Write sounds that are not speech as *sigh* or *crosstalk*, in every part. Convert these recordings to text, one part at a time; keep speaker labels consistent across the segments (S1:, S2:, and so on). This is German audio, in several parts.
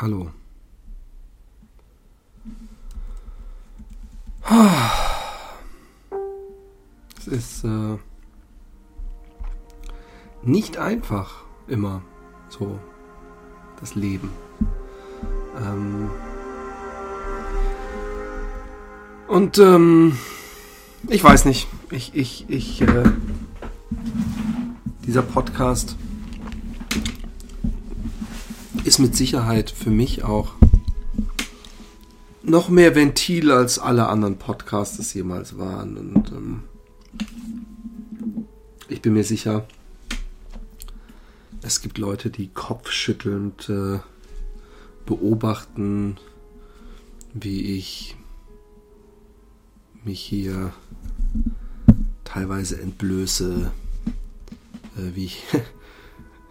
S1: Hallo. Es ist äh, nicht einfach immer so das Leben. Ähm und ähm, ich weiß nicht, ich, ich, ich, äh, dieser Podcast mit Sicherheit für mich auch noch mehr Ventil als alle anderen Podcasts es jemals waren. Und ähm, ich bin mir sicher, es gibt Leute, die kopfschüttelnd äh, beobachten, wie ich mich hier teilweise entblöße, äh, wie ich *laughs*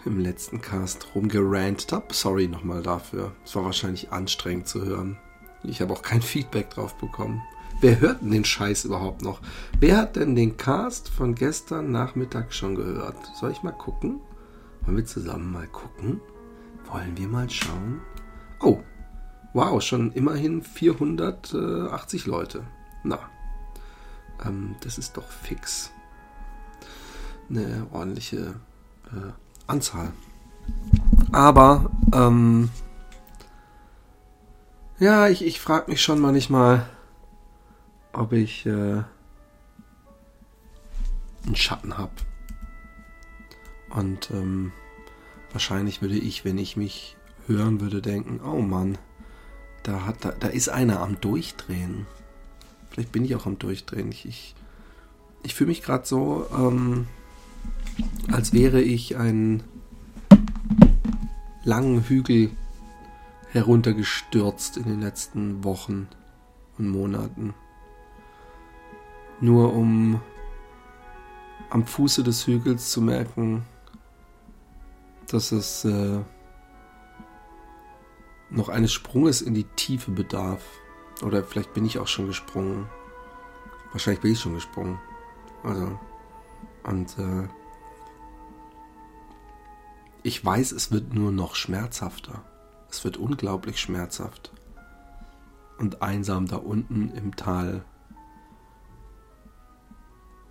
S1: im letzten Cast rumgerantet habe. Sorry nochmal dafür. Es war wahrscheinlich anstrengend zu hören. Ich habe auch kein Feedback drauf bekommen. Wer hört denn den Scheiß überhaupt noch? Wer hat denn den Cast von gestern Nachmittag schon gehört? Soll ich mal gucken? Wollen wir zusammen mal gucken? Wollen wir mal schauen? Oh, wow, schon immerhin 480 Leute. Na, ähm, das ist doch fix. Eine ordentliche äh, Anzahl. Aber, ähm, ja, ich, ich frage mich schon manchmal, ob ich äh, einen Schatten habe. Und ähm, wahrscheinlich würde ich, wenn ich mich hören würde, denken, oh Mann, da, hat, da, da ist einer am Durchdrehen. Vielleicht bin ich auch am Durchdrehen. Ich, ich, ich fühle mich gerade so, ähm, als wäre ich einen langen Hügel heruntergestürzt in den letzten Wochen und Monaten. Nur um am Fuße des Hügels zu merken, dass es äh, noch eines Sprunges in die Tiefe bedarf. Oder vielleicht bin ich auch schon gesprungen. Wahrscheinlich bin ich schon gesprungen. Also. Und äh, ich weiß, es wird nur noch schmerzhafter. Es wird unglaublich schmerzhaft. Und einsam da unten im Tal,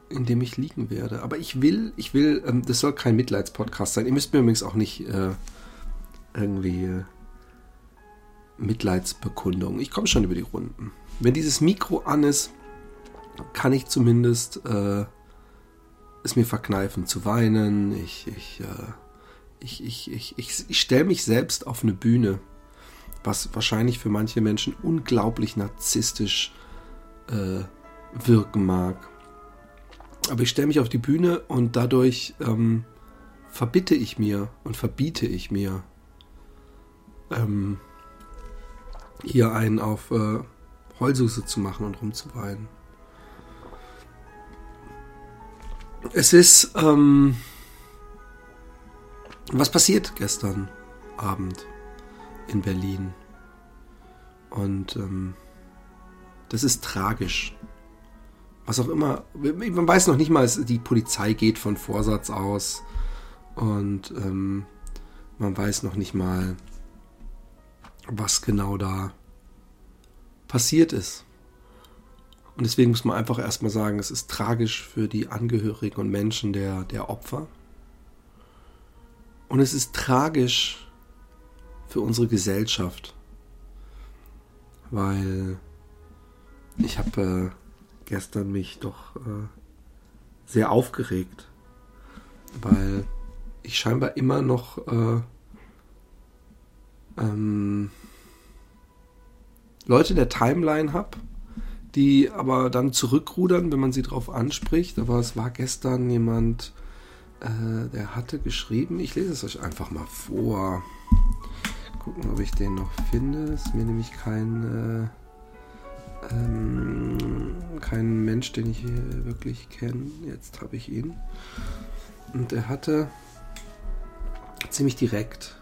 S1: in dem ich liegen werde. Aber ich will, ich will, ähm, das soll kein Mitleidspodcast sein. Ihr müsst mir übrigens auch nicht äh, irgendwie äh, Mitleidsbekundung. Ich komme schon über die Runden. Wenn dieses Mikro an ist, kann ich zumindest äh, es mir verkneifen zu weinen. Ich, ich, äh, ich, ich, ich, ich, ich stelle mich selbst auf eine Bühne, was wahrscheinlich für manche Menschen unglaublich narzisstisch äh, wirken mag. Aber ich stelle mich auf die Bühne und dadurch ähm, verbitte ich mir und verbiete ich mir, ähm, hier einen auf äh, Heulsuse zu machen und rumzuweinen. Es ist, ähm, was passiert gestern Abend in Berlin? Und ähm, das ist tragisch. Was auch immer, man weiß noch nicht mal, die Polizei geht von Vorsatz aus und ähm, man weiß noch nicht mal, was genau da passiert ist. Und deswegen muss man einfach erstmal sagen, es ist tragisch für die Angehörigen und Menschen der, der Opfer. Und es ist tragisch für unsere Gesellschaft, weil ich habe äh, gestern mich doch äh, sehr aufgeregt, weil ich scheinbar immer noch äh, ähm, Leute der Timeline habe, die aber dann zurückrudern, wenn man sie darauf anspricht. Aber es war gestern jemand, äh, der hatte geschrieben, ich lese es euch einfach mal vor. Gucken, ob ich den noch finde. Ist mir nämlich kein, äh, ähm, kein Mensch, den ich wirklich kenne. Jetzt habe ich ihn. Und er hatte ziemlich direkt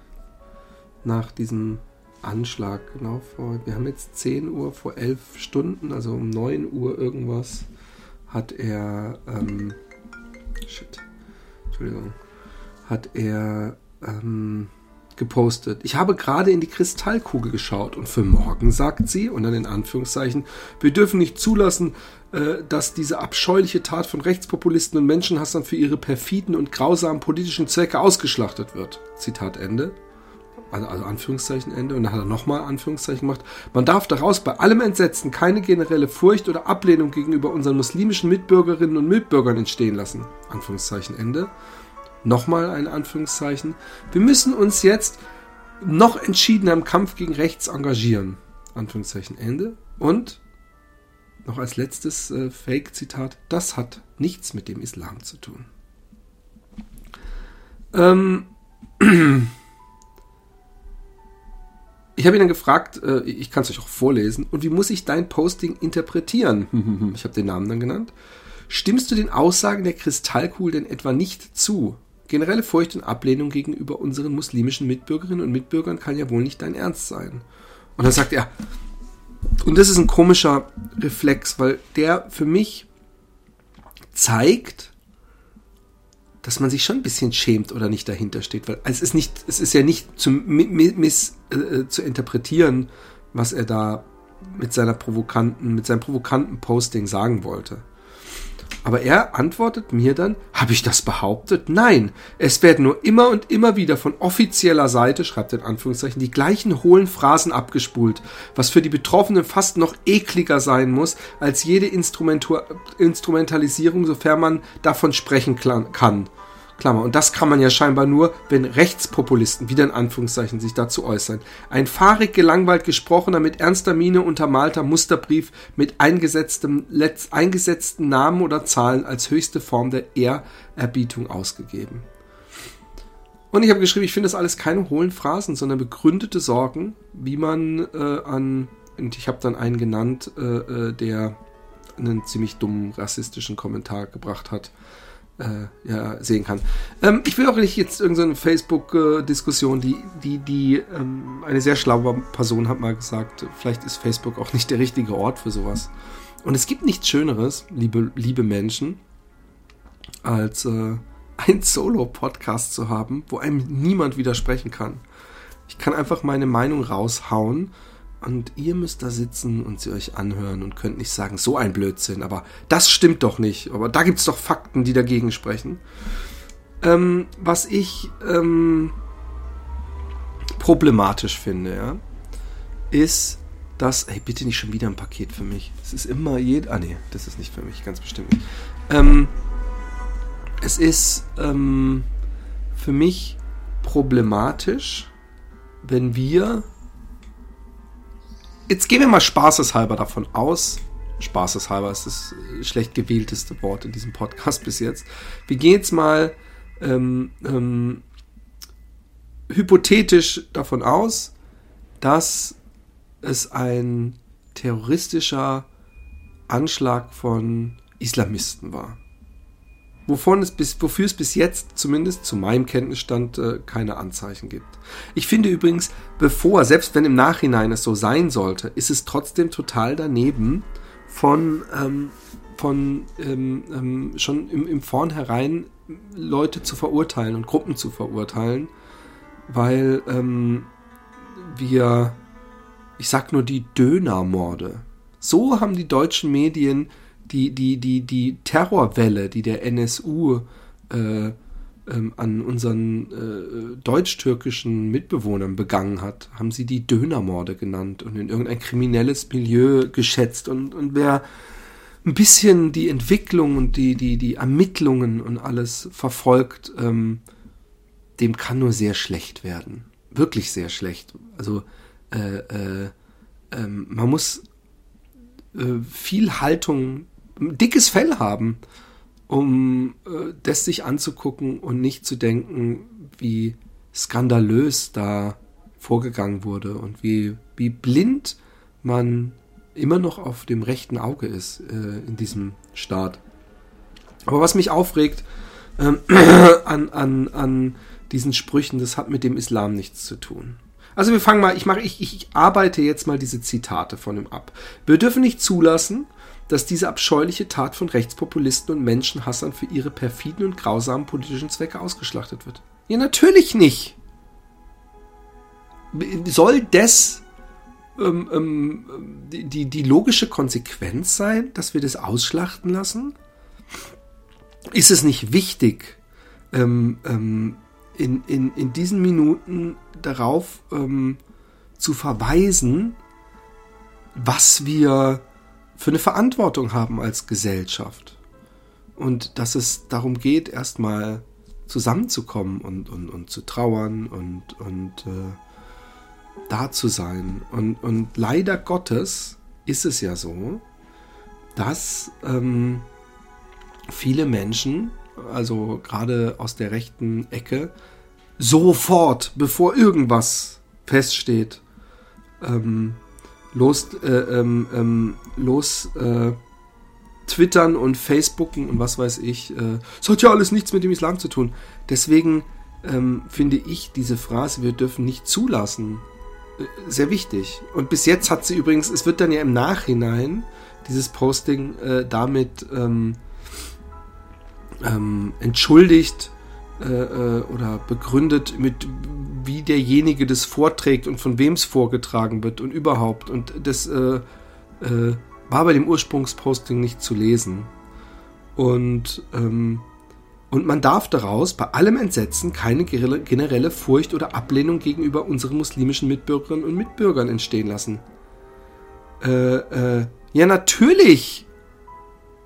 S1: nach diesem Anschlag, genau vor. Wir haben jetzt 10 Uhr vor 11 Stunden, also um 9 Uhr irgendwas, hat er. Ähm, shit. Entschuldigung. Hat er ähm, gepostet. Ich habe gerade in die Kristallkugel geschaut und für morgen sagt sie, und dann in Anführungszeichen, wir dürfen nicht zulassen, äh, dass diese abscheuliche Tat von Rechtspopulisten und Menschenhassern für ihre perfiden und grausamen politischen Zwecke ausgeschlachtet wird. Zitat Ende. Also, also Anführungszeichen Ende. Und dann hat er nochmal Anführungszeichen gemacht. Man darf daraus bei allem Entsetzen keine generelle Furcht oder Ablehnung gegenüber unseren muslimischen Mitbürgerinnen und Mitbürgern entstehen lassen. Anführungszeichen Ende. Nochmal ein Anführungszeichen. Wir müssen uns jetzt noch entschiedener im Kampf gegen rechts engagieren. Anführungszeichen Ende. Und noch als letztes äh, Fake-Zitat, das hat nichts mit dem Islam zu tun. Ähm, *clears throat* ich habe ihn dann gefragt, äh, ich kann es euch auch vorlesen, und wie muss ich dein Posting interpretieren? ich habe den Namen dann genannt. Stimmst du den Aussagen der Kristallkugel denn etwa nicht zu? Generelle Furcht und Ablehnung gegenüber unseren muslimischen Mitbürgerinnen und Mitbürgern kann ja wohl nicht dein Ernst sein. Und dann sagt er, und das ist ein komischer Reflex, weil der für mich zeigt, dass man sich schon ein bisschen schämt oder nicht dahinter steht, weil es ist nicht, es ist ja nicht zu, miss, äh, zu interpretieren, was er da mit seiner provokanten, mit seinem provokanten Posting sagen wollte. Aber er antwortet mir dann, habe ich das behauptet? Nein, es werden nur immer und immer wieder von offizieller Seite, schreibt er in Anführungszeichen, die gleichen hohlen Phrasen abgespult, was für die Betroffenen fast noch ekliger sein muss als jede Instrumentalisierung, sofern man davon sprechen kann. Klammer. Und das kann man ja scheinbar nur, wenn Rechtspopulisten, wieder in Anführungszeichen, sich dazu äußern. Ein fahrig gelangweilt gesprochener, mit ernster Miene untermalter Musterbrief mit eingesetztem, letzt, eingesetzten Namen oder Zahlen als höchste Form der Ehrerbietung ausgegeben. Und ich habe geschrieben, ich finde das alles keine hohlen Phrasen, sondern begründete Sorgen, wie man äh, an, und ich habe dann einen genannt, äh, äh der einen ziemlich dummen rassistischen Kommentar gebracht hat äh, ja, sehen kann. Ähm, ich will auch nicht jetzt irgendeine Facebook-Diskussion, die, die, die ähm, eine sehr schlaue Person hat mal gesagt, vielleicht ist Facebook auch nicht der richtige Ort für sowas. Und es gibt nichts Schöneres, liebe, liebe Menschen, als äh, ein Solo-Podcast zu haben, wo einem niemand widersprechen kann. Ich kann einfach meine Meinung raushauen und ihr müsst da sitzen und sie euch anhören und könnt nicht sagen, so ein Blödsinn, aber das stimmt doch nicht. Aber da gibt es doch Fakten, die dagegen sprechen. Ähm, was ich ähm, problematisch finde, ja, ist, dass, ey, bitte nicht schon wieder ein Paket für mich. Es ist immer jed, ah nee, das ist nicht für mich, ganz bestimmt nicht. Ähm, es ist ähm, für mich problematisch, wenn wir jetzt gehen wir mal spaßeshalber davon aus. Spaßeshalber ist das schlecht gewählteste Wort in diesem Podcast *laughs* bis jetzt. Wir gehen jetzt mal ähm, ähm, hypothetisch davon aus, dass es ein terroristischer Anschlag von Islamisten war wovon es bis, wofür es bis jetzt zumindest zu meinem Kenntnisstand äh, keine Anzeichen gibt. Ich finde übrigens, bevor, selbst wenn im Nachhinein es so sein sollte, ist es trotzdem total daneben von, ähm, von ähm, ähm, schon im, im Vornherein Leute zu verurteilen und Gruppen zu verurteilen, weil ähm, wir, ich sag nur die Dönermorde, so haben die deutschen Medien die, die, die, die Terrorwelle, die der NSU äh, ähm, an unseren äh, deutsch-türkischen Mitbewohnern begangen hat, haben sie die Dönermorde genannt und in irgendein kriminelles Milieu geschätzt. Und, und wer ein bisschen die Entwicklung und die, die, die Ermittlungen und alles verfolgt, ähm, dem kann nur sehr schlecht werden. Wirklich sehr schlecht. Also äh, äh, ähm, man muss äh, viel Haltung dickes Fell haben, um äh, das sich anzugucken und nicht zu denken, wie skandalös da vorgegangen wurde und wie, wie blind man immer noch auf dem rechten Auge ist äh, in diesem Staat. Aber was mich aufregt äh, *clears throat* an, an, an diesen Sprüchen, das hat mit dem Islam nichts zu tun. Also wir fangen mal, ich mache, ich, ich arbeite jetzt mal diese Zitate von ihm ab. Wir dürfen nicht zulassen, dass diese abscheuliche Tat von Rechtspopulisten und Menschenhassern für ihre perfiden und grausamen politischen Zwecke ausgeschlachtet wird. Ja, natürlich nicht. soll das ähm, ähm, die, die logische Konsequenz sein, dass wir das ausschlachten lassen? Ist es nicht wichtig, ähm, ähm, in, in, in diesen Minuten darauf ähm, zu verweisen, was wir für eine Verantwortung haben als Gesellschaft? Und dass es darum geht, erstmal zusammenzukommen und, und, und zu trauern und, und äh, da zu sein. Und, und leider Gottes ist es ja so, dass ähm, viele Menschen, also gerade aus der rechten Ecke, sofort, bevor irgendwas feststeht, ähm, los, äh, ähm, ähm, los äh, twittern und facebooken und was weiß ich. Äh, das hat ja alles nichts mit dem Islam zu tun. Deswegen ähm, finde ich diese Phrase, wir dürfen nicht zulassen, sehr wichtig. Und bis jetzt hat sie übrigens, es wird dann ja im Nachhinein, dieses Posting äh, damit ähm, ähm, entschuldigt äh, äh, oder begründet mit, wie derjenige das vorträgt und von wem es vorgetragen wird und überhaupt. Und das äh, äh, war bei dem Ursprungsposting nicht zu lesen. Und ähm, und man darf daraus bei allem Entsetzen keine generelle Furcht oder Ablehnung gegenüber unseren muslimischen Mitbürgerinnen und Mitbürgern entstehen lassen. Äh, äh, ja, natürlich.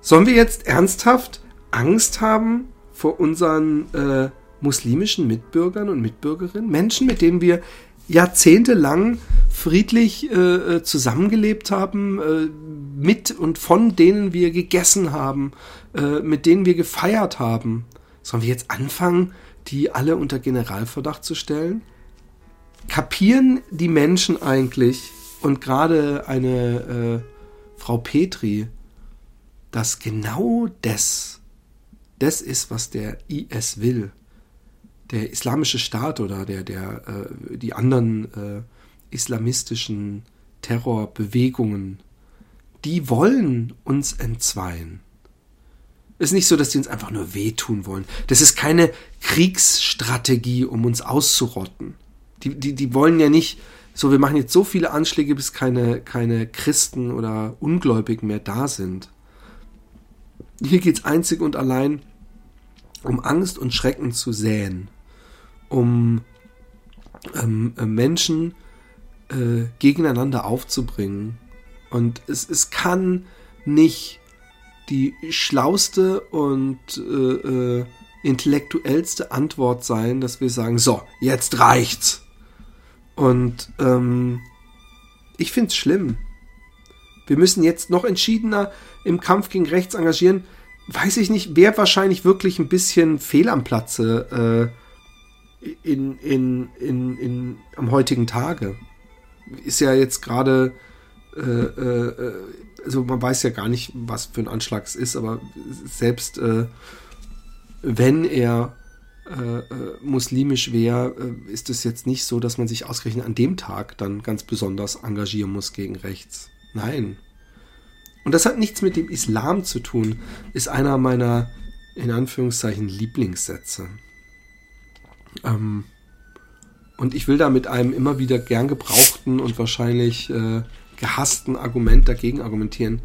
S1: Sollen wir jetzt ernsthaft Angst haben vor unseren äh, muslimischen Mitbürgern und Mitbürgerinnen? Menschen, mit denen wir jahrzehntelang friedlich äh, äh, zusammengelebt haben, äh, mit und von denen wir gegessen haben, äh, mit denen wir gefeiert haben. Sollen wir jetzt anfangen, die alle unter Generalverdacht zu stellen? Kapieren die Menschen eigentlich und gerade eine äh, Frau Petri, dass genau das, das ist, was der IS will? Der islamische Staat oder der, der, äh, die anderen äh, islamistischen Terrorbewegungen, die wollen uns entzweien. Es ist nicht so, dass die uns einfach nur wehtun wollen. Das ist keine Kriegsstrategie, um uns auszurotten. Die, die, die wollen ja nicht, so wir machen jetzt so viele Anschläge, bis keine, keine Christen oder Ungläubigen mehr da sind. Hier geht es einzig und allein um Angst und Schrecken zu säen. Um ähm, äh, Menschen äh, gegeneinander aufzubringen. Und es, es kann nicht die schlauste und äh, äh, intellektuellste Antwort sein, dass wir sagen, so, jetzt reicht's. Und ähm, ich find's schlimm. Wir müssen jetzt noch entschiedener im Kampf gegen rechts engagieren. Weiß ich nicht, wer wahrscheinlich wirklich ein bisschen fehl am Platze äh, in, in, in, in, am heutigen Tage. Ist ja jetzt gerade äh, äh, also man weiß ja gar nicht, was für ein Anschlag es ist, aber selbst äh, wenn er äh, äh, muslimisch wäre, ist es jetzt nicht so, dass man sich ausgerechnet an dem Tag dann ganz besonders engagieren muss gegen rechts. Nein. Und das hat nichts mit dem Islam zu tun, ist einer meiner, in Anführungszeichen, Lieblingssätze. Ähm, und ich will da mit einem immer wieder gern gebrauchten und wahrscheinlich äh, gehassten Argument dagegen argumentieren.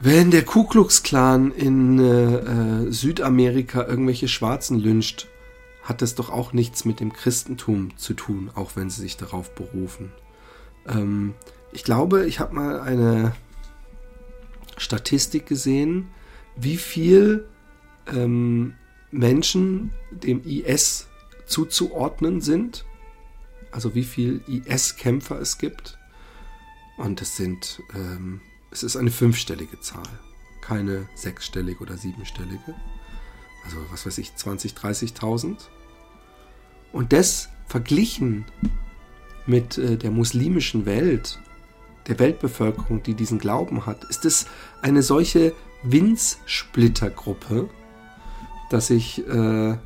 S1: Wenn der Ku Klux Klan in äh, äh, Südamerika irgendwelche Schwarzen lyncht, hat das doch auch nichts mit dem Christentum zu tun, auch wenn sie sich darauf berufen. Ähm, ich glaube, ich habe mal eine Statistik gesehen, wie viel ähm, Menschen dem IS zuzuordnen sind also wie viel IS-Kämpfer es gibt. Und es sind, ähm, es ist eine fünfstellige Zahl, keine sechsstellige oder siebenstellige. Also was weiß ich, 20, 30.000. Und das verglichen mit äh, der muslimischen Welt, der Weltbevölkerung, die diesen Glauben hat, ist es eine solche Winzsplittergruppe, dass ich, äh,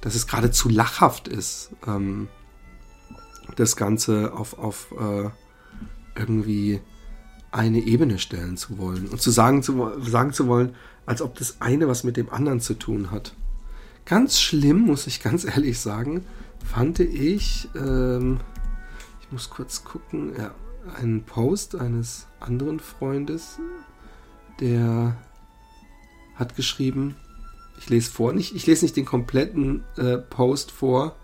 S1: dass es geradezu lachhaft ist. Ähm, das Ganze auf, auf äh, irgendwie eine Ebene stellen zu wollen und zu sagen, zu sagen zu wollen, als ob das eine was mit dem anderen zu tun hat. Ganz schlimm, muss ich ganz ehrlich sagen, fand ich, ähm, ich muss kurz gucken, ja, einen Post eines anderen Freundes, der hat geschrieben, ich lese vor, nicht, ich lese nicht den kompletten äh, Post vor,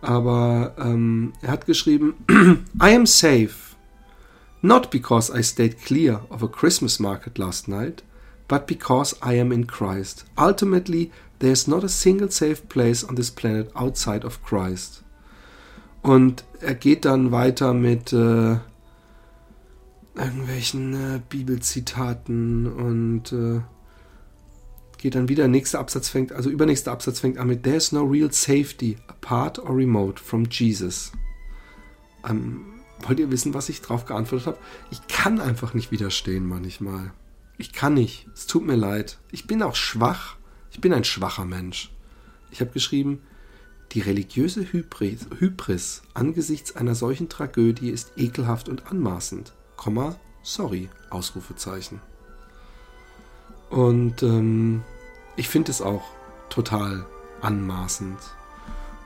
S1: aber ähm, er hat geschrieben, *clears throat* I am safe, not because I stayed clear of a Christmas market last night, but because I am in Christ. Ultimately, there is not a single safe place on this planet outside of Christ. Und er geht dann weiter mit äh, irgendwelchen äh, Bibelzitaten und äh, geht dann wieder, nächster Absatz fängt, also übernächster Absatz fängt an mit There's no real safety apart or remote from Jesus. Ähm, wollt ihr wissen, was ich drauf geantwortet habe? Ich kann einfach nicht widerstehen manchmal. Ich kann nicht. Es tut mir leid. Ich bin auch schwach. Ich bin ein schwacher Mensch. Ich habe geschrieben, die religiöse Hybris, Hybris angesichts einer solchen Tragödie ist ekelhaft und anmaßend. Komma, sorry, Ausrufezeichen. Und ähm, ich finde es auch total anmaßend,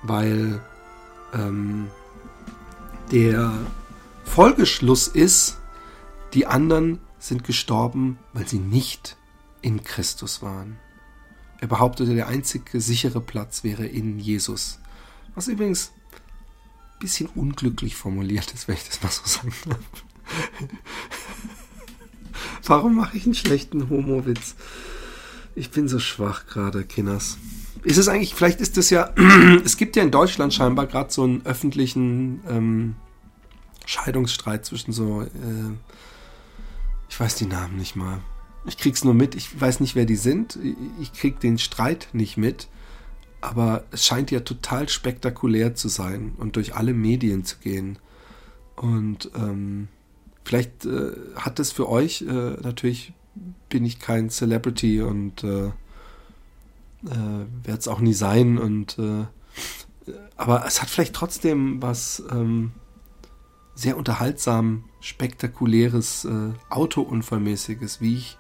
S1: weil ähm, der Folgeschluss ist, die anderen sind gestorben, weil sie nicht in Christus waren. Er behauptete, der einzige sichere Platz wäre in Jesus. Was übrigens ein bisschen unglücklich formuliert ist, wenn ich das mal so sagen darf. *laughs* Warum mache ich einen schlechten Homo-Witz? Ich bin so schwach gerade, Kinders. Ist es eigentlich, vielleicht ist es ja, *clears throat* es gibt ja in Deutschland scheinbar gerade so einen öffentlichen ähm, Scheidungsstreit zwischen so, äh, ich weiß die Namen nicht mal. Ich krieg's nur mit, ich weiß nicht, wer die sind. Ich krieg den Streit nicht mit. Aber es scheint ja total spektakulär zu sein und durch alle Medien zu gehen. Und ähm, Vielleicht äh, hat es für euch, äh, natürlich bin ich kein Celebrity und äh, äh werde es auch nie sein. Und äh, aber es hat vielleicht trotzdem was ähm, sehr unterhaltsam, spektakuläres, äh, Autounfallmäßiges, wie ich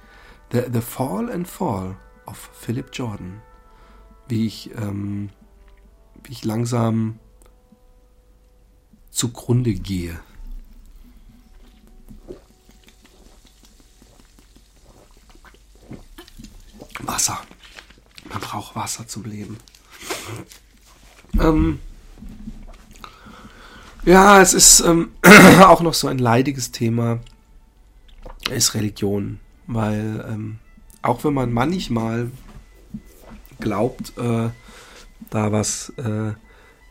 S1: The, The Fall and Fall of Philip Jordan. Wie ich, ähm, wie ich langsam zugrunde gehe. Wasser. Man braucht Wasser zum Leben. Ähm, ja, es ist ähm, *clears throat* auch noch so ein leidiges Thema, ist Religion. Weil ähm, auch wenn man manchmal glaubt, äh, da was äh,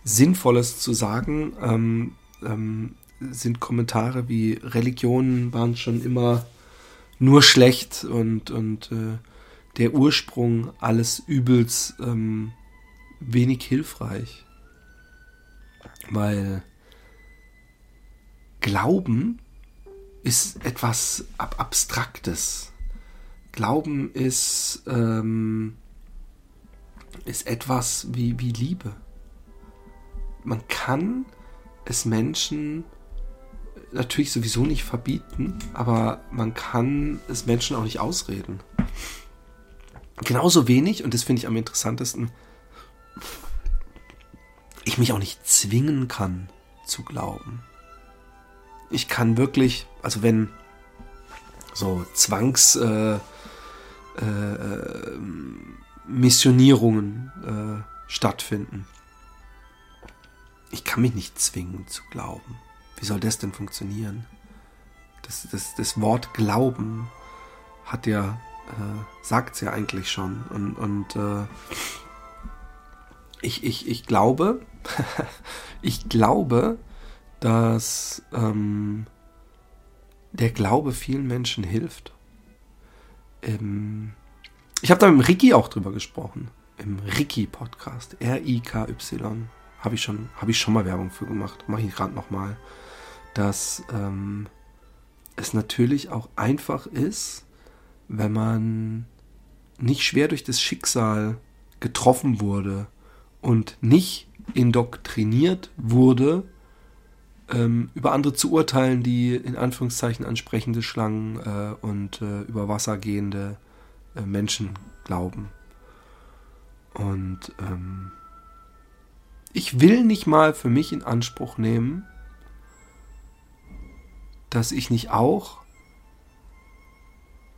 S1: Sinnvolles zu sagen, ähm, ähm, sind Kommentare wie Religionen waren schon immer nur schlecht und, und äh, der Ursprung alles Übels ähm, wenig hilfreich. Weil Glauben ist etwas Ab Abstraktes. Glauben ist, ähm, ist etwas wie, wie Liebe. Man kann es Menschen natürlich sowieso nicht verbieten, aber man kann es Menschen auch nicht ausreden. Genauso wenig, und das finde ich am interessantesten, ich mich auch nicht zwingen kann zu glauben. Ich kann wirklich, also wenn so Zwangs äh, äh, Missionierungen äh, stattfinden, ich kann mich nicht zwingen zu glauben. Wie soll das denn funktionieren? Das, das, das Wort Glauben hat ja äh, sagt es ja eigentlich schon. Und, und äh, ich, ich, ich glaube, *laughs* ich glaube, dass ähm, der Glaube vielen Menschen hilft. Ähm, ich habe da mit Ricky auch drüber gesprochen. Im Ricky-Podcast. R-I-K-Y. Habe ich, schon, hab ich schon mal Werbung für gemacht. Mache ich gerade nochmal. Dass ähm, es natürlich auch einfach ist, wenn man nicht schwer durch das Schicksal getroffen wurde und nicht indoktriniert wurde, ähm, über andere zu urteilen, die in Anführungszeichen ansprechende Schlangen äh, und äh, über Wasser gehende äh, Menschen glauben. Und ähm, ich will nicht mal für mich in Anspruch nehmen, dass ich nicht auch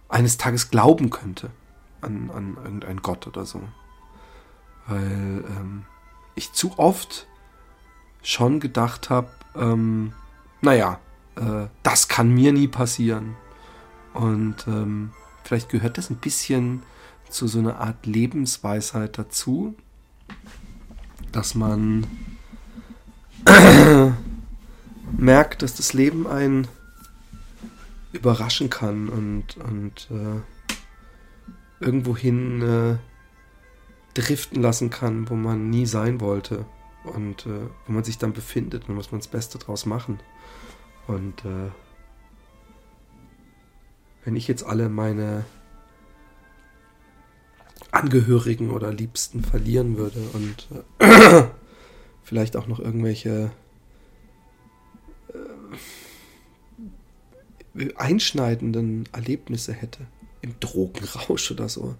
S1: eines Tages glauben könnte an, an irgendeinen Gott oder so. Weil ähm, ich zu oft schon gedacht habe, ähm, naja, äh, das kann mir nie passieren. Und ähm, vielleicht gehört das ein bisschen zu so einer Art Lebensweisheit dazu, dass man *clears throat* merkt, dass das Leben einen überraschen kann und, und äh, irgendwohin äh, driften lassen kann, wo man nie sein wollte. Und äh, wo man sich dann befindet, dann muss man das Beste draus machen. Und äh, wenn ich jetzt alle meine Angehörigen oder Liebsten verlieren würde und äh, *clears throat* vielleicht auch noch irgendwelche einschneidenden Erlebnisse hätte, im Drogenrausch oder so.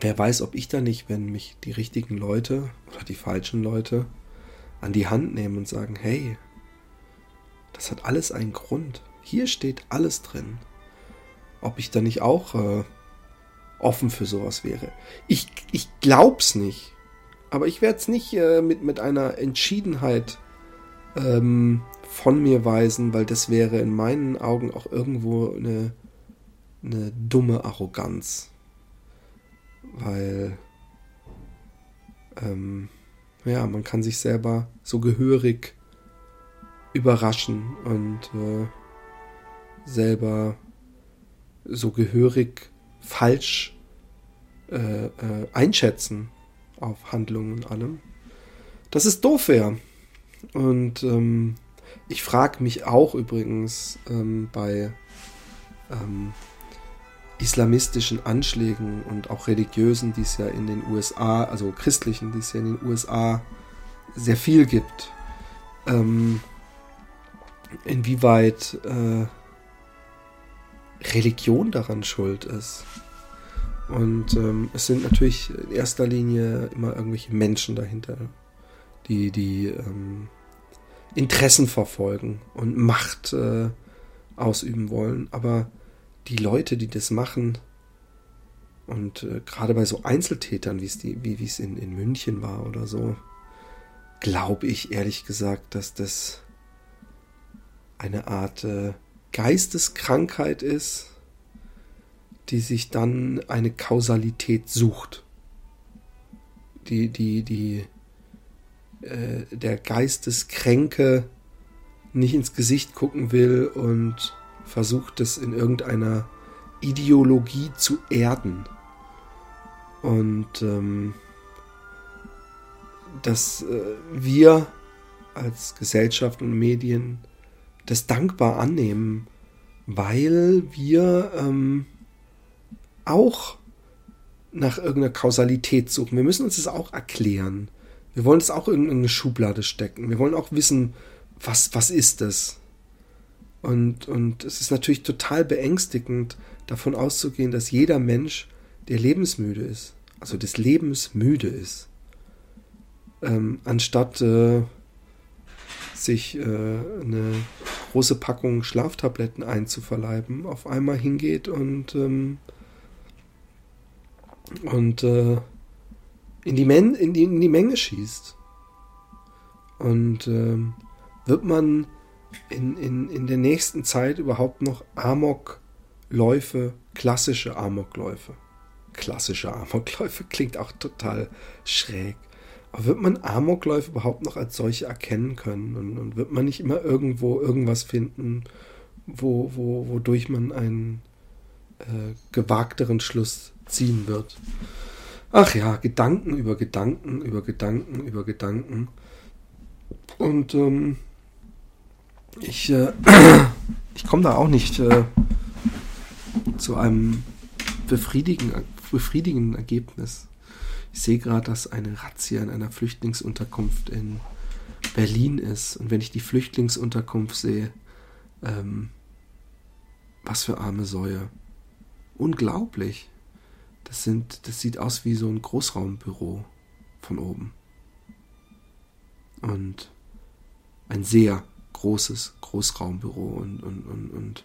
S1: Wer weiß, ob ich da nicht, wenn mich die richtigen Leute oder die falschen Leute an die Hand nehmen und sagen, hey, das hat alles einen Grund. Hier steht alles drin. Ob ich da nicht auch äh, offen für sowas wäre. Ich, ich glaub's nicht. Aber ich werde es nicht äh, mit, mit einer Entschiedenheit ähm, von mir weisen, weil das wäre in meinen Augen auch irgendwo eine, eine dumme Arroganz. Weil, ähm, ja, man kann sich selber so gehörig überraschen und äh, selber so gehörig falsch äh, äh, einschätzen auf Handlungen und allem. Das ist doof wäre. Und ähm, ich frage mich auch übrigens ähm, bei ähm, islamistischen Anschlägen und auch religiösen, die es ja in den USA, also christlichen, die es ja in den USA sehr viel gibt, ähm, inwieweit äh, Religion daran schuld ist. Und ähm, es sind natürlich in erster Linie immer irgendwelche Menschen dahinter, die die ähm, Interessen verfolgen und Macht äh, ausüben wollen. Aber die Leute, die das machen, und äh, gerade bei so Einzeltätern, wie es wie es in, in München war oder so, glaube ich ehrlich gesagt, dass das eine Art äh, Geisteskrankheit ist, die sich dann eine Kausalität sucht. Die, die, die, äh, der Geisteskränke nicht ins Gesicht gucken will und versucht es in irgendeiner Ideologie zu erden. Und ähm, dass äh, wir als Gesellschaft und Medien das dankbar annehmen, weil wir ähm, auch nach irgendeiner Kausalität suchen. Wir müssen uns das auch erklären. Wir wollen es auch in irgendeine Schublade stecken. Wir wollen auch wissen, was, was ist das? Und, und es ist natürlich total beängstigend, davon auszugehen, dass jeder Mensch, der lebensmüde ist, also des Lebens müde ist, ähm, anstatt äh, sich äh, eine große Packung Schlaftabletten einzuverleiben, auf einmal hingeht und, ähm, und äh, in, die Men in, die, in die Menge schießt. Und ähm, wird man in, in, in der nächsten Zeit überhaupt noch Amokläufe, klassische Amokläufe? Klassische Amokläufe *laughs* klingt auch total schräg. Aber wird man Amokläufe überhaupt noch als solche erkennen können? Und, und, wird man nicht immer irgendwo irgendwas finden, wo, wo, wodurch man einen äh, gewagteren Schluss ziehen wird? Ach ja, Gedanken über Gedanken, über Gedanken, über Gedanken. Und ähm, ich, äh, *clears throat* ich komme da auch nicht äh, zu einem befriedigenden, befriedigenden Ergebnis. Ich sehe gerade, dass eine Razzia in einer Flüchtlingsunterkunft in Berlin ist. Und wenn ich die Flüchtlingsunterkunft sehe, ähm, was für arme Säue. Unglaublich. Das sind, das sieht aus wie so ein Großraumbüro von oben. Und ein sehr großes Großraumbüro und, und, und, und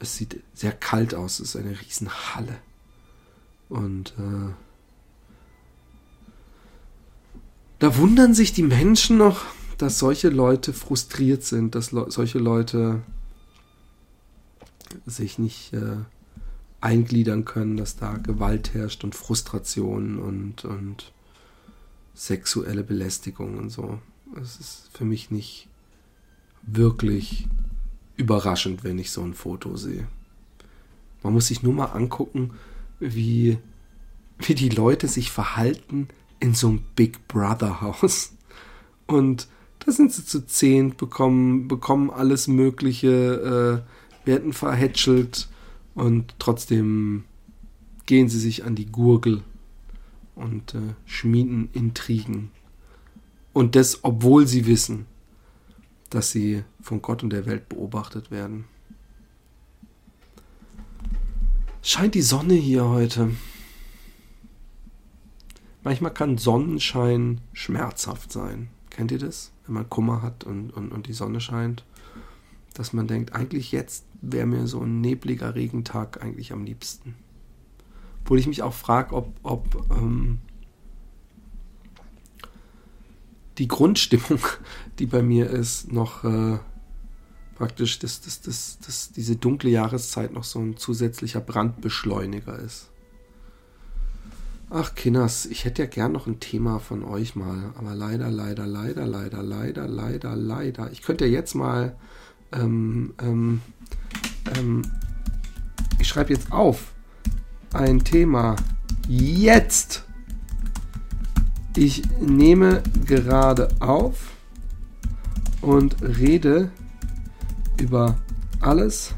S1: es sieht sehr kalt aus. Es ist eine Riesenhalle. Und äh, da wundern sich die Menschen noch, dass solche Leute frustriert sind, dass le solche Leute sich nicht äh, eingliedern können, dass da Gewalt herrscht und Frustration und, und sexuelle Belästigung und so. Es ist für mich nicht wirklich überraschend, wenn ich so ein Foto sehe. Man muss sich nur mal angucken, wie, wie die Leute sich verhalten in so einem Big Brother Haus. Und da sind sie zu zehn, bekommen, bekommen alles Mögliche, äh, werden verhätschelt und trotzdem gehen sie sich an die Gurgel und äh, schmieden Intrigen. Und das, obwohl sie wissen, dass sie von Gott und der Welt beobachtet werden. Scheint die Sonne hier heute. Manchmal kann Sonnenschein schmerzhaft sein. Kennt ihr das? Wenn man Kummer hat und, und, und die Sonne scheint. Dass man denkt, eigentlich jetzt wäre mir so ein nebliger Regentag eigentlich am liebsten. Obwohl ich mich auch frage, ob, ob ähm, die Grundstimmung, *laughs* die bei mir ist, noch äh, praktisch, dass, dass, dass, dass diese dunkle Jahreszeit noch so ein zusätzlicher Brandbeschleuniger ist. Ach, Kinders, ich hätte ja gern noch ein Thema von euch mal, aber leider, leider, leider, leider, leider, leider, leider. Ich könnte ja jetzt mal, ähm, ähm, ähm, ich schreibe jetzt auf ein Thema jetzt ich nehme gerade auf und rede über alles,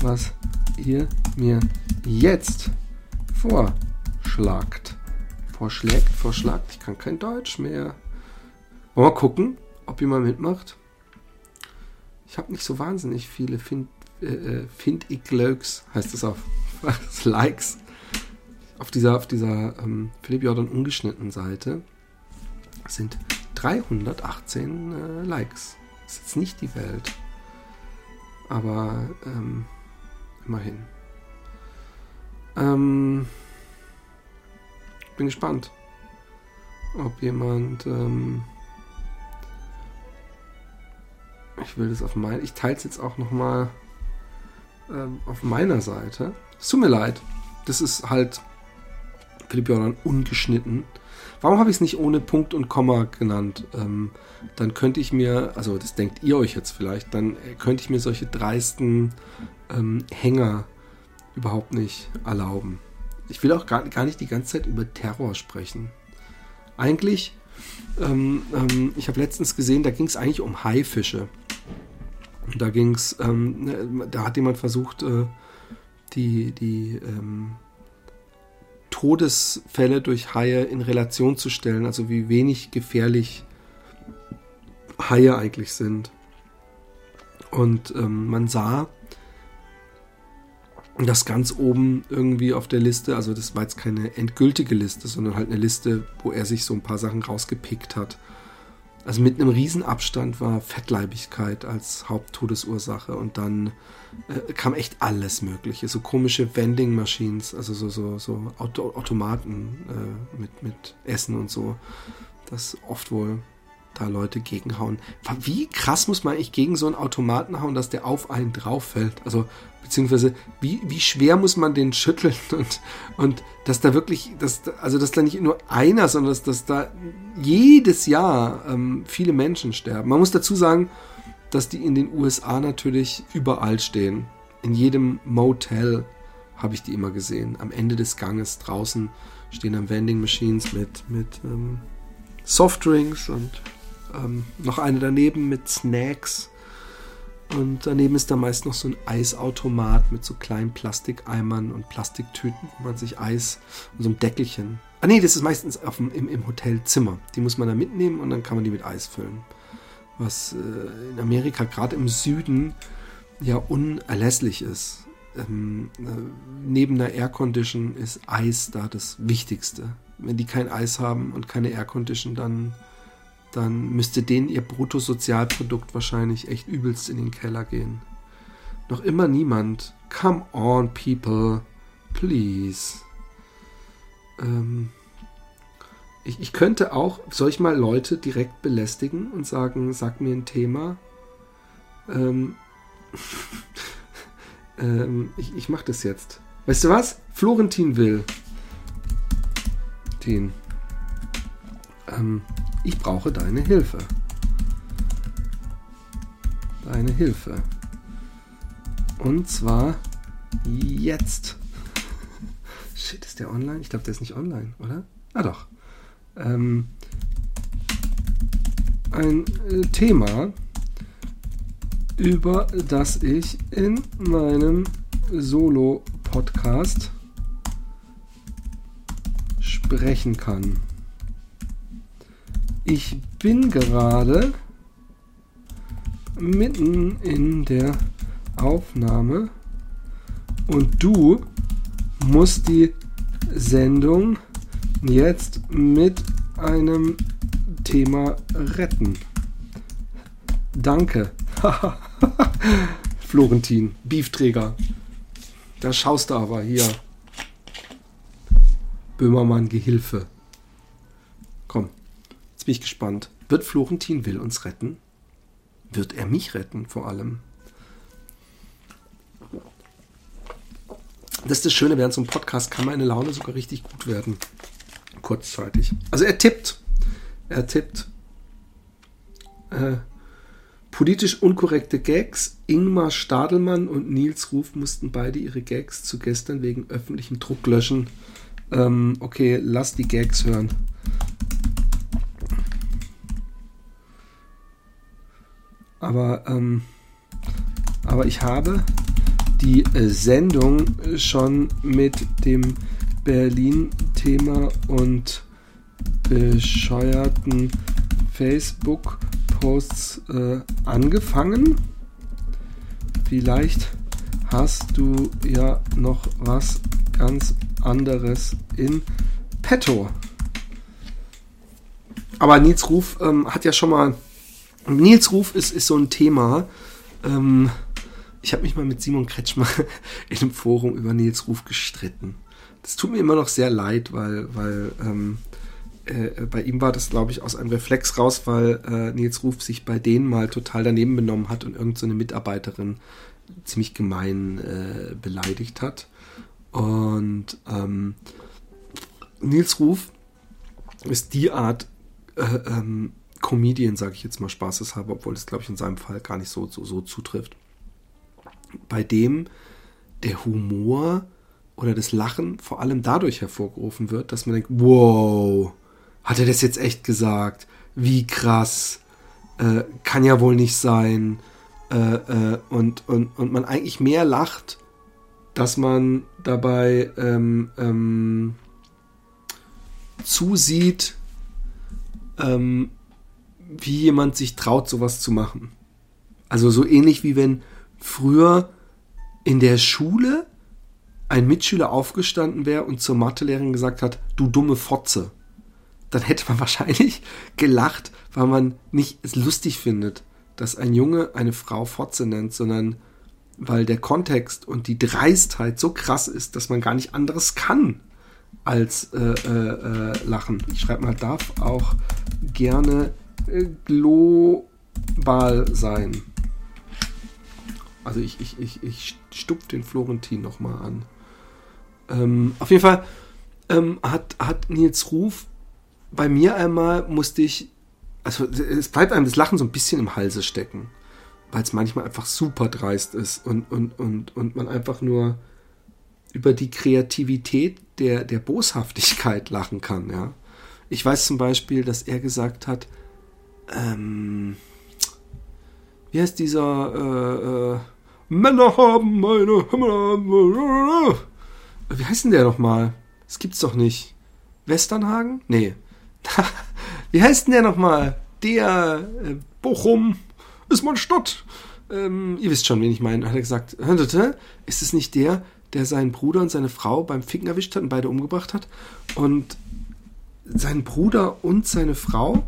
S1: was ihr mir jetzt vorschlagt. Vorschlägt, vorschlagt. Ich kann kein Deutsch mehr. Wir gucken, ob mal mitmacht? Ich habe nicht so wahnsinnig viele Find, äh, äh find ich heißt es auf *laughs* Likes auf dieser, auf dieser ähm, Philipp Jordan ungeschnitten Seite sind 318 äh, Likes. Ist jetzt nicht die Welt. Aber ähm, immerhin. Ähm, bin gespannt, ob jemand. Ähm, ich will das auf mein. Ich teile es jetzt auch nochmal ähm, auf meiner Seite. Es tut mir leid. Das ist halt Philipp Jordan ungeschnitten. Warum habe ich es nicht ohne Punkt und Komma genannt? Ähm, dann könnte ich mir, also das denkt ihr euch jetzt vielleicht, dann könnte ich mir solche dreisten ähm, Hänger überhaupt nicht erlauben. Ich will auch gar, gar nicht die ganze Zeit über Terror sprechen. Eigentlich, ähm, ähm ich habe letztens gesehen, da ging es eigentlich um Haifische. Da ging es, ähm, ne, da hat jemand versucht, äh, die, die ähm, Todesfälle durch Haie in Relation zu stellen, also wie wenig gefährlich Haie eigentlich sind. Und ähm, man sah, dass ganz oben irgendwie auf der Liste, also das war jetzt keine endgültige Liste, sondern halt eine Liste, wo er sich so ein paar Sachen rausgepickt hat. Also mit einem Riesenabstand war Fettleibigkeit als Haupttodesursache und dann äh, kam echt alles Mögliche. So komische Vending Machines, also so, so, so Auto Automaten äh, mit, mit Essen und so. Das oft wohl da Leute gegenhauen. Wie krass muss man eigentlich gegen so einen Automaten hauen, dass der auf einen drauf fällt? Also, beziehungsweise, wie, wie schwer muss man den schütteln *laughs* und, und dass da wirklich, dass, also, dass da nicht nur einer, sondern dass, dass da jedes Jahr ähm, viele Menschen sterben. Man muss dazu sagen, dass die in den USA natürlich überall stehen. In jedem Motel habe ich die immer gesehen. Am Ende des Ganges draußen stehen dann Vending Machines mit, mit ähm, Softdrinks und ähm, noch eine daneben mit Snacks. Und daneben ist da meist noch so ein Eisautomat mit so kleinen Plastikeimern und Plastiktüten, wo man sich Eis und so ein Deckelchen. Ah nee, das ist meistens auf dem, im, im Hotelzimmer. Die muss man da mitnehmen und dann kann man die mit Eis füllen was äh, in Amerika gerade im Süden ja unerlässlich ist. Ähm, äh, neben der Aircondition ist Eis da das Wichtigste. Wenn die kein Eis haben und keine Aircondition, dann, dann müsste denen ihr Bruttosozialprodukt wahrscheinlich echt übelst in den Keller gehen. Noch immer niemand. Come on, people. Please. Ähm, ich, ich könnte auch, soll ich mal Leute direkt belästigen und sagen, sag mir ein Thema? Ähm, *laughs* ähm, ich, ich mach das jetzt. Weißt du was? Florentin will. Tin. Ähm, ich brauche deine Hilfe. Deine Hilfe. Und zwar jetzt. *laughs* Shit, ist der online? Ich glaube, der ist nicht online, oder? Ah doch ähm, ein äh, Thema, über das ich in meinem Solo-Podcast sprechen kann. Ich bin gerade mitten in der Aufnahme und du musst die Sendung jetzt mit einem Thema retten. Danke. *laughs* Florentin, Beefträger. Da schaust du aber hier. Böhmermann Gehilfe. Jetzt bin ich gespannt. Wird Florentin Will uns retten? Wird er mich retten vor allem? Das ist das Schöne, während so einem Podcast kann meine Laune sogar richtig gut werden. Kurzzeitig. Also er tippt. Er tippt. Äh, politisch unkorrekte Gags. Ingmar Stadelmann und Nils Ruf mussten beide ihre Gags zu gestern wegen öffentlichem Druck löschen. Ähm, okay, lass die Gags hören. Aber, ähm, aber ich habe die äh, Sendung schon mit dem Berlin-Thema und bescheuerten Facebook-Posts äh, angefangen. Vielleicht hast du ja noch was ganz anderes in petto. Aber Nils Ruf ähm, hat ja schon mal. Nils Ruf ist, ist so ein Thema. Ähm, ich habe mich mal mit Simon Kretschmer *laughs* in einem Forum über Nils Ruf gestritten. Das tut mir immer noch sehr leid, weil, weil ähm, äh, bei ihm war das, glaube ich, aus einem Reflex raus, weil äh, Nils Ruf sich bei denen mal total daneben benommen hat und irgendeine so Mitarbeiterin ziemlich gemein äh, beleidigt hat. Und ähm, Nils Ruf ist die Art äh, ähm, Comedian, sage ich jetzt mal spaßeshalber, obwohl es, glaube ich, in seinem Fall gar nicht so, so, so zutrifft bei dem der Humor oder das Lachen vor allem dadurch hervorgerufen wird, dass man denkt, wow, hat er das jetzt echt gesagt? Wie krass, äh, kann ja wohl nicht sein. Äh, äh, und, und, und man eigentlich mehr lacht, dass man dabei ähm, ähm, zusieht, ähm, wie jemand sich traut, sowas zu machen. Also so ähnlich wie wenn früher in der Schule ein Mitschüler aufgestanden wäre und zur Mathelehrerin gesagt hat, du dumme Fotze, dann hätte man *laughs* wahrscheinlich gelacht, weil man nicht es lustig findet, dass ein Junge eine Frau Fotze nennt, sondern weil der Kontext und die Dreistheit so krass ist, dass man gar nicht anderes kann als äh, äh, äh, lachen. Ich schreibe mal, darf auch gerne global sein. Also ich, ich, ich, ich stupf den Florentin nochmal an. Ähm, auf jeden Fall ähm, hat, hat Nils Ruf bei mir einmal musste ich, also es bleibt einem das Lachen so ein bisschen im Halse stecken, weil es manchmal einfach super dreist ist und, und, und, und man einfach nur über die Kreativität der, der Boshaftigkeit lachen kann, ja. Ich weiß zum Beispiel, dass er gesagt hat, ähm, wie heißt dieser, äh, äh, Männer haben meine Himmel. Wie heißt denn der nochmal? Das gibt's doch nicht. Westernhagen? Nee. *laughs* Wie heißt denn der nochmal? Der äh, Bochum ist meine Stadt. Ähm, ihr wisst schon, wen ich meine. Hat er gesagt, ist es nicht der, der seinen Bruder und seine Frau beim Ficken erwischt hat und beide umgebracht hat? Und sein Bruder und seine Frau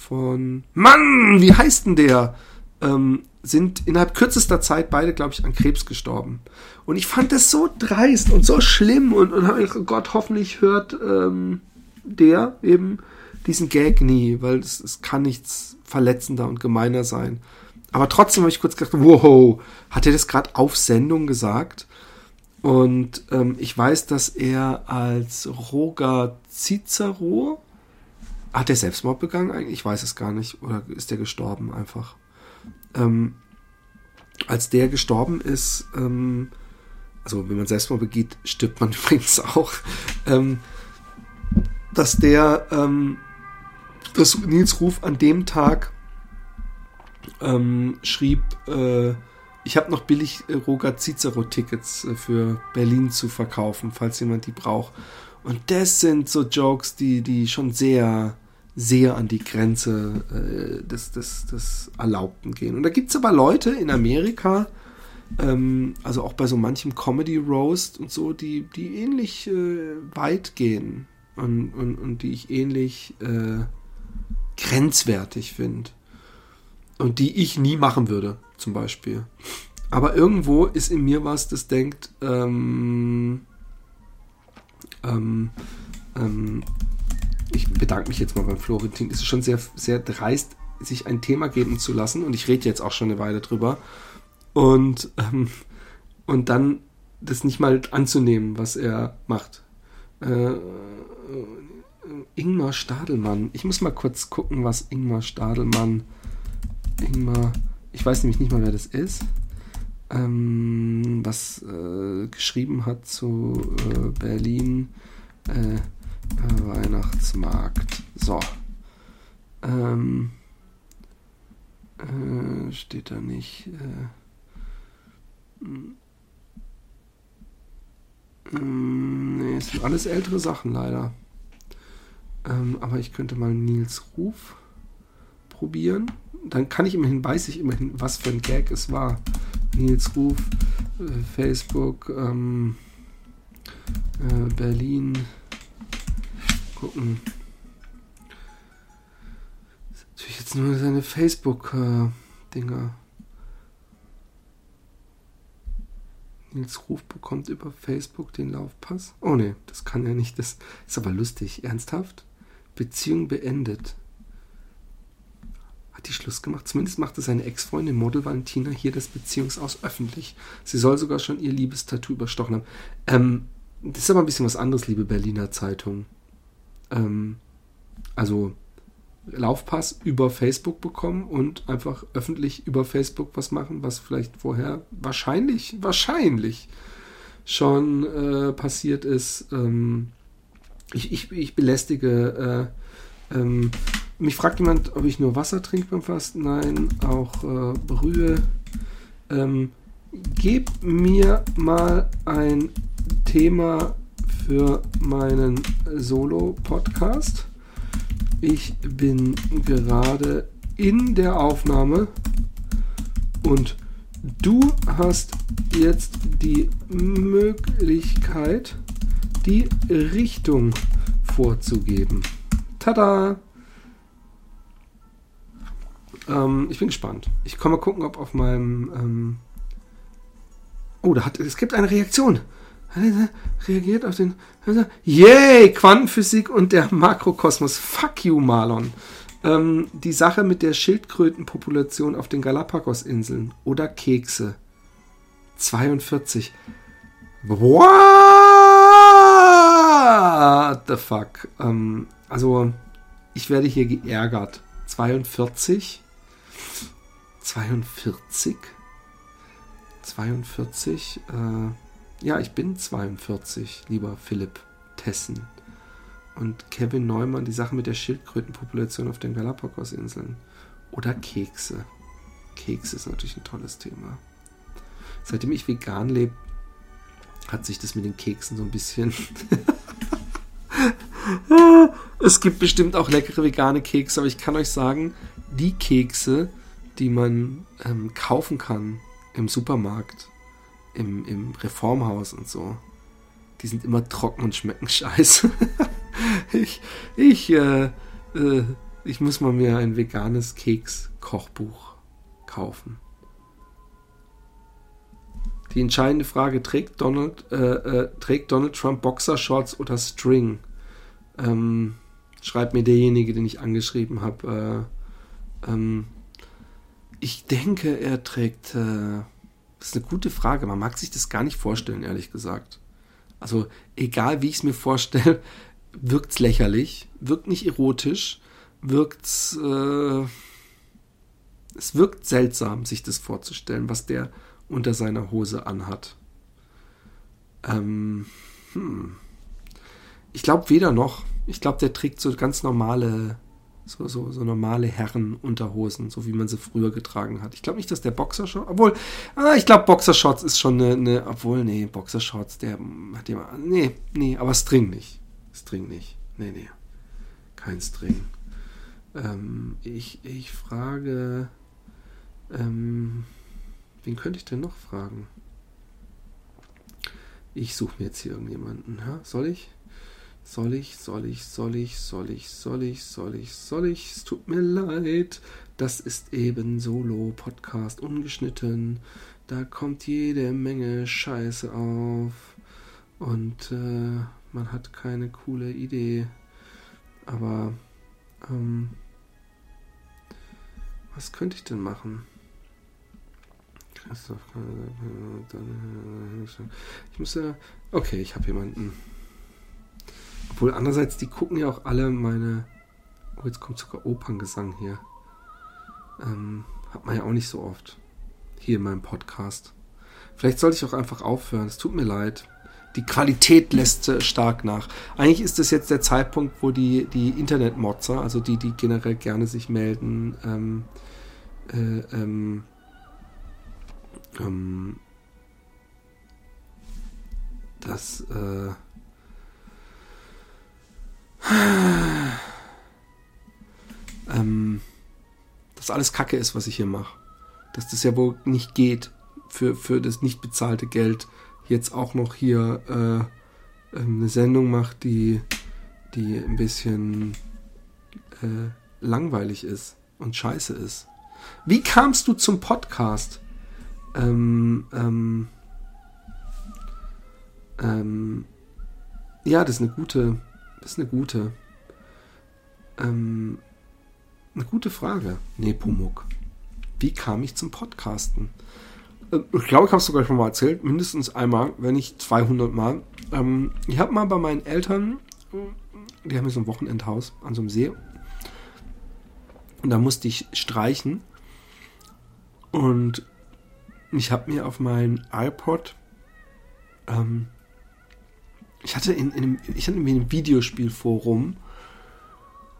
S1: von. Mann, wie heißt denn der? Ähm, sind innerhalb kürzester Zeit beide, glaube ich, an Krebs gestorben. Und ich fand das so dreist und so schlimm und, und oh Gott, hoffentlich hört ähm, der eben diesen Gag nie, weil es, es kann nichts verletzender und gemeiner sein. Aber trotzdem habe ich kurz gedacht, wow, hat er das gerade auf Sendung gesagt? Und ähm, ich weiß, dass er als Roger Cicero hat er Selbstmord begangen eigentlich? Ich weiß es gar nicht. Oder ist der gestorben einfach? Ähm, als der gestorben ist, ähm, also wenn man Selbstmord begeht, stirbt man *laughs* übrigens auch, ähm, dass der, ähm, dass Nils Ruf an dem Tag ähm, schrieb, äh, ich habe noch billig äh, Roger Cicero-Tickets äh, für Berlin zu verkaufen, falls jemand die braucht. Und das sind so Jokes, die, die schon sehr, sehr an die Grenze äh, des, des, des Erlaubten gehen. Und da gibt es aber Leute in Amerika, ähm, also auch bei so manchem Comedy Roast und so, die, die ähnlich äh, weit gehen und, und, und die ich ähnlich äh, grenzwertig finde. Und die ich nie machen würde, zum Beispiel. Aber irgendwo ist in mir was, das denkt, ähm, ähm, ähm, ich bedanke mich jetzt mal beim Florentin. Es ist schon sehr, sehr dreist, sich ein Thema geben zu lassen. Und ich rede jetzt auch schon eine Weile drüber. Und, ähm, und dann das nicht mal anzunehmen, was er macht. Äh, Ingmar Stadelmann. Ich muss mal kurz gucken, was Ingmar Stadelmann. Ingmar. Ich weiß nämlich nicht mal, wer das ist. Ähm, was äh, geschrieben hat zu äh, Berlin. Äh, Weihnachtsmarkt. So. Ähm, äh, steht da nicht. Äh, nee, es sind alles ältere Sachen leider. Ähm, aber ich könnte mal Nils Ruf probieren. Dann kann ich immerhin, weiß ich immerhin, was für ein Gag es war. Nils Ruf, äh, Facebook, ähm, äh, Berlin. Gucken. Das ist natürlich jetzt nur seine Facebook-Dinger. Äh, Nils Ruf bekommt über Facebook den Laufpass. Oh ne, das kann er nicht. Das ist aber lustig. Ernsthaft? Beziehung beendet. Hat die Schluss gemacht? Zumindest machte seine Ex-Freundin Model Valentina hier das Beziehungsaus öffentlich. Sie soll sogar schon ihr Liebestattoo überstochen haben. Ähm, das ist aber ein bisschen was anderes, liebe Berliner Zeitung. Ähm, also Laufpass über Facebook bekommen und einfach öffentlich über Facebook was machen, was vielleicht vorher wahrscheinlich, wahrscheinlich schon äh, passiert ist. Ähm, ich, ich, ich belästige. Äh, ähm, mich fragt jemand, ob ich nur Wasser trinke beim Fasten. Nein, auch äh, Brühe. Ähm, gib mir mal ein Thema für meinen Solo-Podcast. Ich bin gerade in der Aufnahme und du hast jetzt die Möglichkeit, die Richtung vorzugeben. Tada! Ähm, ich bin gespannt. Ich kann mal gucken, ob auf meinem. Ähm oh, da hat, es gibt eine Reaktion reagiert auf den. Yay! Quantenphysik und der Makrokosmos. Fuck you, Marlon. Ähm, die Sache mit der Schildkrötenpopulation auf den Galapagos-Inseln oder Kekse. 42. What the fuck? Ähm, also, ich werde hier geärgert. 42? 42? 42? Äh. Ja, ich bin 42, lieber Philipp Tessen. Und Kevin Neumann, die Sache mit der Schildkrötenpopulation auf den Galapagos-Inseln. Oder Kekse. Kekse ist natürlich ein tolles Thema. Seitdem ich vegan lebe, hat sich das mit den Keksen so ein bisschen. *laughs* es gibt bestimmt auch leckere vegane Kekse, aber ich kann euch sagen, die Kekse, die man ähm, kaufen kann im Supermarkt, im, im Reformhaus und so, die sind immer trocken und schmecken *laughs* scheiße. ich, ich, äh, äh, Ich muss mal mir ein veganes Keks-Kochbuch kaufen. Die entscheidende Frage: Trägt Donald, äh, äh, trägt Donald Trump Boxershorts oder String? Ähm, schreibt mir derjenige, den ich angeschrieben habe. Äh, ähm, ich denke, er trägt. Äh, das ist eine gute Frage. Man mag sich das gar nicht vorstellen, ehrlich gesagt. Also, egal wie ich es mir vorstelle, *laughs* wirkt es lächerlich, wirkt nicht erotisch, wirkt äh, es wirkt seltsam, sich das vorzustellen, was der unter seiner Hose anhat. Ähm, hm. Ich glaube weder noch. Ich glaube, der trägt so ganz normale, so, so, so normale Herrenunterhosen, so wie man sie früher getragen hat. Ich glaube nicht, dass der Boxershorts, obwohl, ah, ich glaube, Boxershorts ist schon eine, eine, obwohl, nee, Boxershorts, der hat ja, nee, nee, aber String nicht. String nicht. Nee, nee. Kein String. Ähm, ich, ich frage, ähm, Wen könnte ich denn noch fragen? Ich suche mir jetzt hier irgendjemanden. Ja? Soll ich? Soll ich, soll ich, soll ich, soll ich, soll ich, soll ich, soll ich? Es tut mir leid. Das ist eben Solo-Podcast ungeschnitten. Da kommt jede Menge Scheiße auf. Und äh, man hat keine coole Idee. Aber ähm, was könnte ich denn machen? Ich muss ja. Okay, ich habe jemanden. Obwohl, andererseits, die gucken ja auch alle meine. Oh, jetzt kommt sogar Operngesang hier. Ähm, hat man ja auch nicht so oft. Hier in meinem Podcast. Vielleicht sollte ich auch einfach aufhören. Es tut mir leid. Die Qualität lässt äh, stark nach. Eigentlich ist das jetzt der Zeitpunkt, wo die, die Internetmotzer, also die, die generell gerne sich melden, ähm, äh, ähm, ähm, dass äh, *sighs* ähm, dass alles Kacke ist, was ich hier mache. Dass das ja wohl nicht geht, für, für das nicht bezahlte Geld jetzt auch noch hier äh, ähm, eine Sendung macht, die, die ein bisschen äh, langweilig ist und scheiße ist. Wie kamst du zum Podcast? Ähm, ähm, ähm, ja, das ist eine gute, das ist eine gute, ähm, eine gute Frage. Nepomuk. Wie kam ich zum Podcasten? Äh, ich glaube, ich habe es sogar schon mal erzählt, mindestens einmal, wenn nicht 200 Mal. Ähm, ich habe mal bei meinen Eltern, die haben hier so ein Wochenendhaus an so einem See. Und da musste ich streichen. Und ich habe mir auf mein iPod, ähm, ich hatte in, in einem, ich hatte in einem Videospielforum,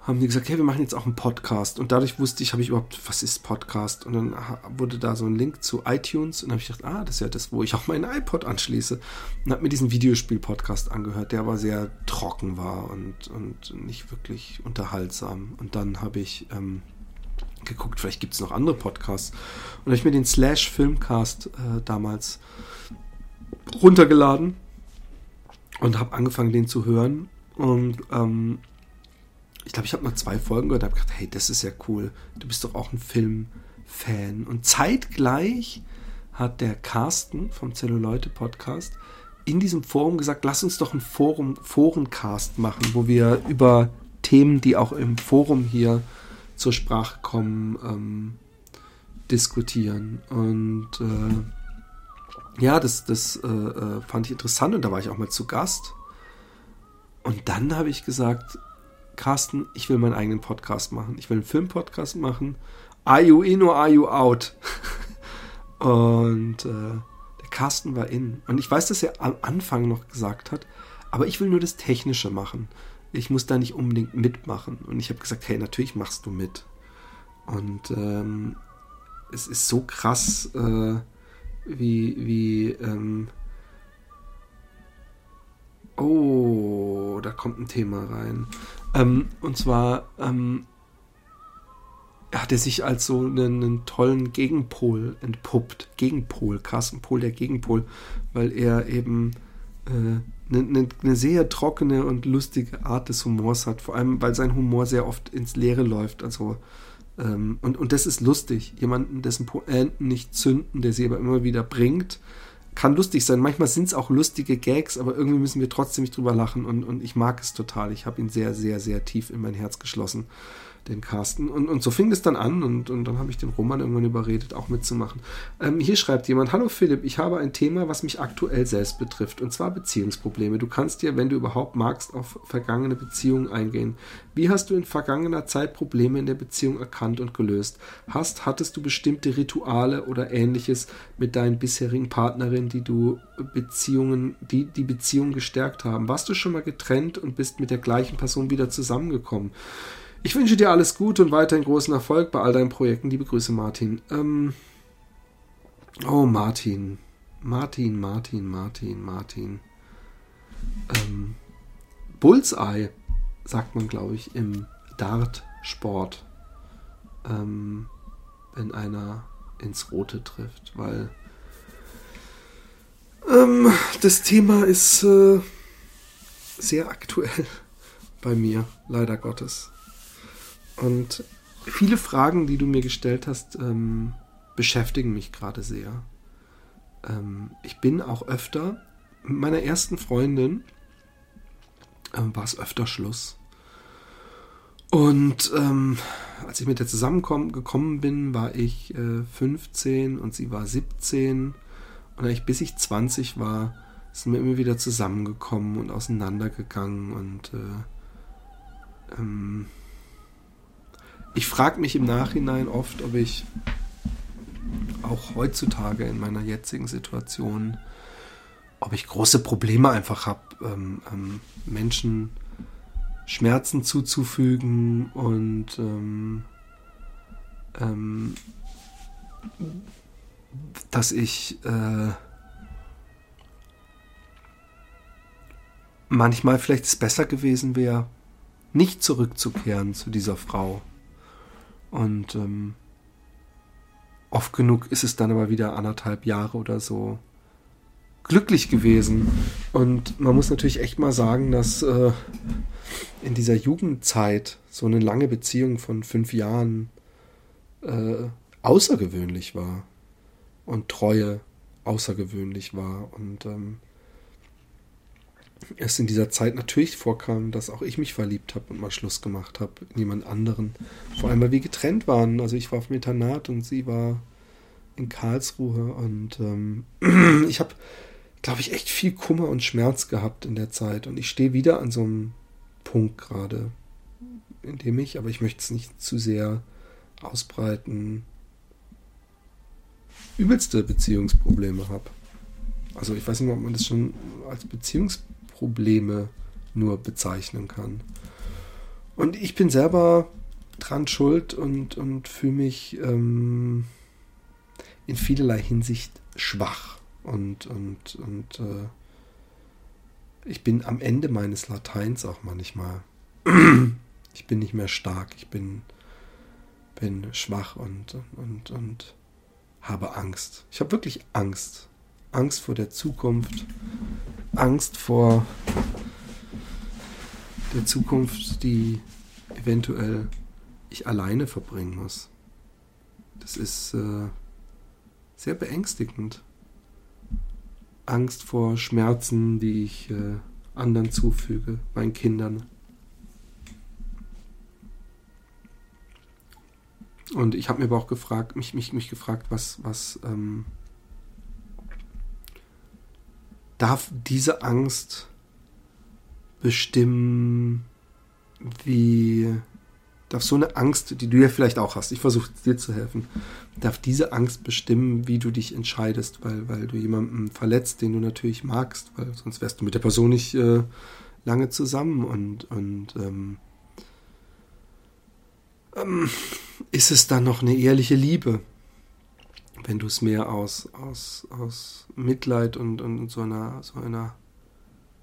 S1: haben die gesagt, hey, wir machen jetzt auch einen Podcast. Und dadurch wusste ich, habe ich überhaupt, was ist Podcast? Und dann wurde da so ein Link zu iTunes und habe ich gedacht, ah, das ist ja das, wo ich auch meinen iPod anschließe. Und habe mir diesen Videospiel-Podcast angehört, der aber sehr trocken war und, und nicht wirklich unterhaltsam. Und dann habe ich ähm, geguckt, vielleicht gibt es noch andere Podcasts. Und habe ich mir den Slash Filmcast äh, damals runtergeladen und habe angefangen, den zu hören. Und ähm, ich glaube, ich habe noch zwei Folgen gehört habe gedacht, hey, das ist ja cool. Du bist doch auch ein Filmfan. Und zeitgleich hat der Carsten vom Zelluleute Podcast in diesem Forum gesagt, lass uns doch ein Forum, Forencast machen, wo wir über Themen, die auch im Forum hier zur Sprache kommen, ähm, diskutieren. Und äh, ja, das, das äh, äh, fand ich interessant und da war ich auch mal zu Gast. Und dann habe ich gesagt, Carsten, ich will meinen eigenen Podcast machen. Ich will einen Filmpodcast machen. Are you in or are you out? *laughs* und äh, der Carsten war in. Und ich weiß, dass er am Anfang noch gesagt hat, aber ich will nur das Technische machen ich muss da nicht unbedingt mitmachen. Und ich habe gesagt, hey, natürlich machst du mit. Und ähm, es ist so krass, äh, wie, wie, ähm, oh, da kommt ein Thema rein. Ähm, und zwar ähm, hat er sich als so einen, einen, tollen Gegenpol entpuppt. Gegenpol, Carsten Pol, der Gegenpol, weil er eben eine, eine, eine sehr trockene und lustige Art des Humors hat. Vor allem, weil sein Humor sehr oft ins Leere läuft. Also ähm, und, und das ist lustig. Jemanden, dessen Pointen nicht zünden, der sie aber immer wieder bringt, kann lustig sein. Manchmal sind es auch lustige Gags, aber irgendwie müssen wir trotzdem nicht drüber lachen und, und ich mag es total. Ich habe ihn sehr, sehr, sehr tief in mein Herz geschlossen den Carsten. Und, und so fing es dann an und, und dann habe ich den Roman irgendwann überredet, auch mitzumachen. Ähm, hier schreibt jemand, hallo Philipp, ich habe ein Thema, was mich aktuell selbst betrifft, und zwar Beziehungsprobleme. Du kannst dir, wenn du überhaupt magst, auf vergangene Beziehungen eingehen. Wie hast du in vergangener Zeit Probleme in der Beziehung erkannt und gelöst? Hast, hattest du bestimmte Rituale oder ähnliches mit deinen bisherigen Partnerinnen, die du Beziehungen, die die Beziehung gestärkt haben? Warst du schon mal getrennt und bist mit der gleichen Person wieder zusammengekommen? Ich wünsche dir alles Gute und weiterhin großen Erfolg bei all deinen Projekten. Liebe Grüße, Martin. Ähm oh, Martin. Martin, Martin, Martin, Martin. Ähm Bullseye, sagt man, glaube ich, im Dart-Sport. Ähm, wenn einer ins Rote trifft, weil ähm, das Thema ist äh, sehr aktuell *laughs* bei mir, leider Gottes. Und viele Fragen, die du mir gestellt hast, ähm, beschäftigen mich gerade sehr. Ähm, ich bin auch öfter, mit meiner ersten Freundin äh, war es öfter Schluss. Und ähm, als ich mit der zusammengekommen bin, war ich äh, 15 und sie war 17. Und eigentlich bis ich 20 war, sind wir immer wieder zusammengekommen und auseinandergegangen. Und äh, ähm, ich frage mich im Nachhinein oft, ob ich auch heutzutage in meiner jetzigen Situation, ob ich große Probleme einfach habe, ähm, ähm, Menschen Schmerzen zuzufügen und ähm, ähm dass ich äh, manchmal vielleicht es besser gewesen wäre, nicht zurückzukehren zu dieser Frau und ähm, oft genug ist es dann aber wieder anderthalb Jahre oder so glücklich gewesen. Und man muss natürlich echt mal sagen, dass äh, in dieser Jugendzeit so eine lange Beziehung von fünf Jahren äh, außergewöhnlich war. Und Treue außergewöhnlich war. Und ähm, es in dieser Zeit natürlich vorkam, dass auch ich mich verliebt habe und mal Schluss gemacht habe in jemand anderen. Vor allem, weil wir getrennt waren. Also ich war auf dem Internat und sie war in Karlsruhe und ähm, *clears throat* ich habe, glaube ich, echt viel Kummer und Schmerz gehabt in der Zeit und ich stehe wieder an so einem Punkt gerade, in dem ich, aber ich möchte es nicht zu sehr ausbreiten, übelste Beziehungsprobleme habe. Also ich weiß nicht, ob man das schon als Beziehungsproblem Probleme nur bezeichnen kann. Und ich bin selber dran schuld und, und fühle mich ähm, in vielerlei Hinsicht schwach. Und, und, und äh, ich bin am Ende meines Lateins auch manchmal. *clears throat* ich bin nicht mehr stark, ich bin, bin schwach und, und, und habe Angst. Ich habe wirklich Angst. Angst vor der Zukunft, Angst vor der Zukunft, die eventuell ich alleine verbringen muss. Das ist äh, sehr beängstigend. Angst vor Schmerzen, die ich äh, anderen zufüge, meinen Kindern. Und ich habe mir aber auch gefragt, mich, mich, mich gefragt, was, was ähm, darf diese Angst bestimmen, wie darf so eine Angst, die du ja vielleicht auch hast, ich versuche dir zu helfen, darf diese Angst bestimmen, wie du dich entscheidest, weil, weil du jemanden verletzt, den du natürlich magst, weil sonst wärst du mit der Person nicht äh, lange zusammen und, und ähm, ähm, ist es dann noch eine ehrliche Liebe? Wenn du es mehr aus, aus, aus Mitleid und, und so, einer, so einer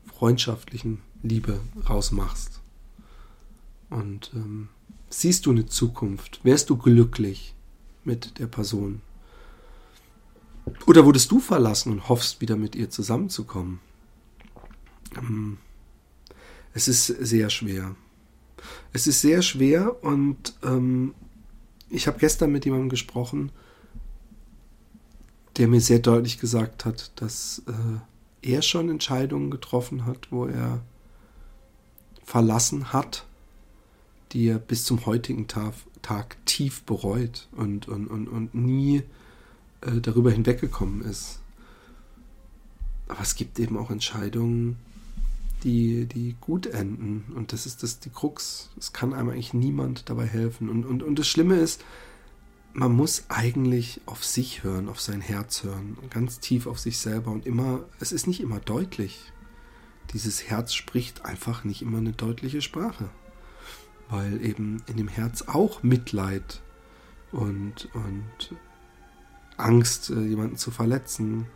S1: freundschaftlichen Liebe rausmachst. Und ähm, siehst du eine Zukunft? Wärst du glücklich mit der Person? Oder wurdest du verlassen und hoffst, wieder mit ihr zusammenzukommen? ähm, es ist sehr schwer. Es ist sehr schwer und ähm, ich habe gestern mit jemandem gesprochen, der mir sehr deutlich gesagt hat, dass äh, er schon Entscheidungen getroffen hat, wo er verlassen hat, die er bis zum heutigen Tag, Tag tief bereut und, und, und, und nie äh, darüber hinweggekommen ist. Aber es gibt eben auch Entscheidungen, die, die gut enden. Und das ist das die Krux. Es kann einem eigentlich niemand dabei helfen. Und, und, und das Schlimme ist, man muss eigentlich auf sich hören, auf sein Herz hören, ganz tief auf sich selber und immer, es ist nicht immer deutlich. Dieses Herz spricht einfach nicht immer eine deutliche Sprache, weil eben in dem Herz auch Mitleid und, und Angst, äh, jemanden zu verletzen,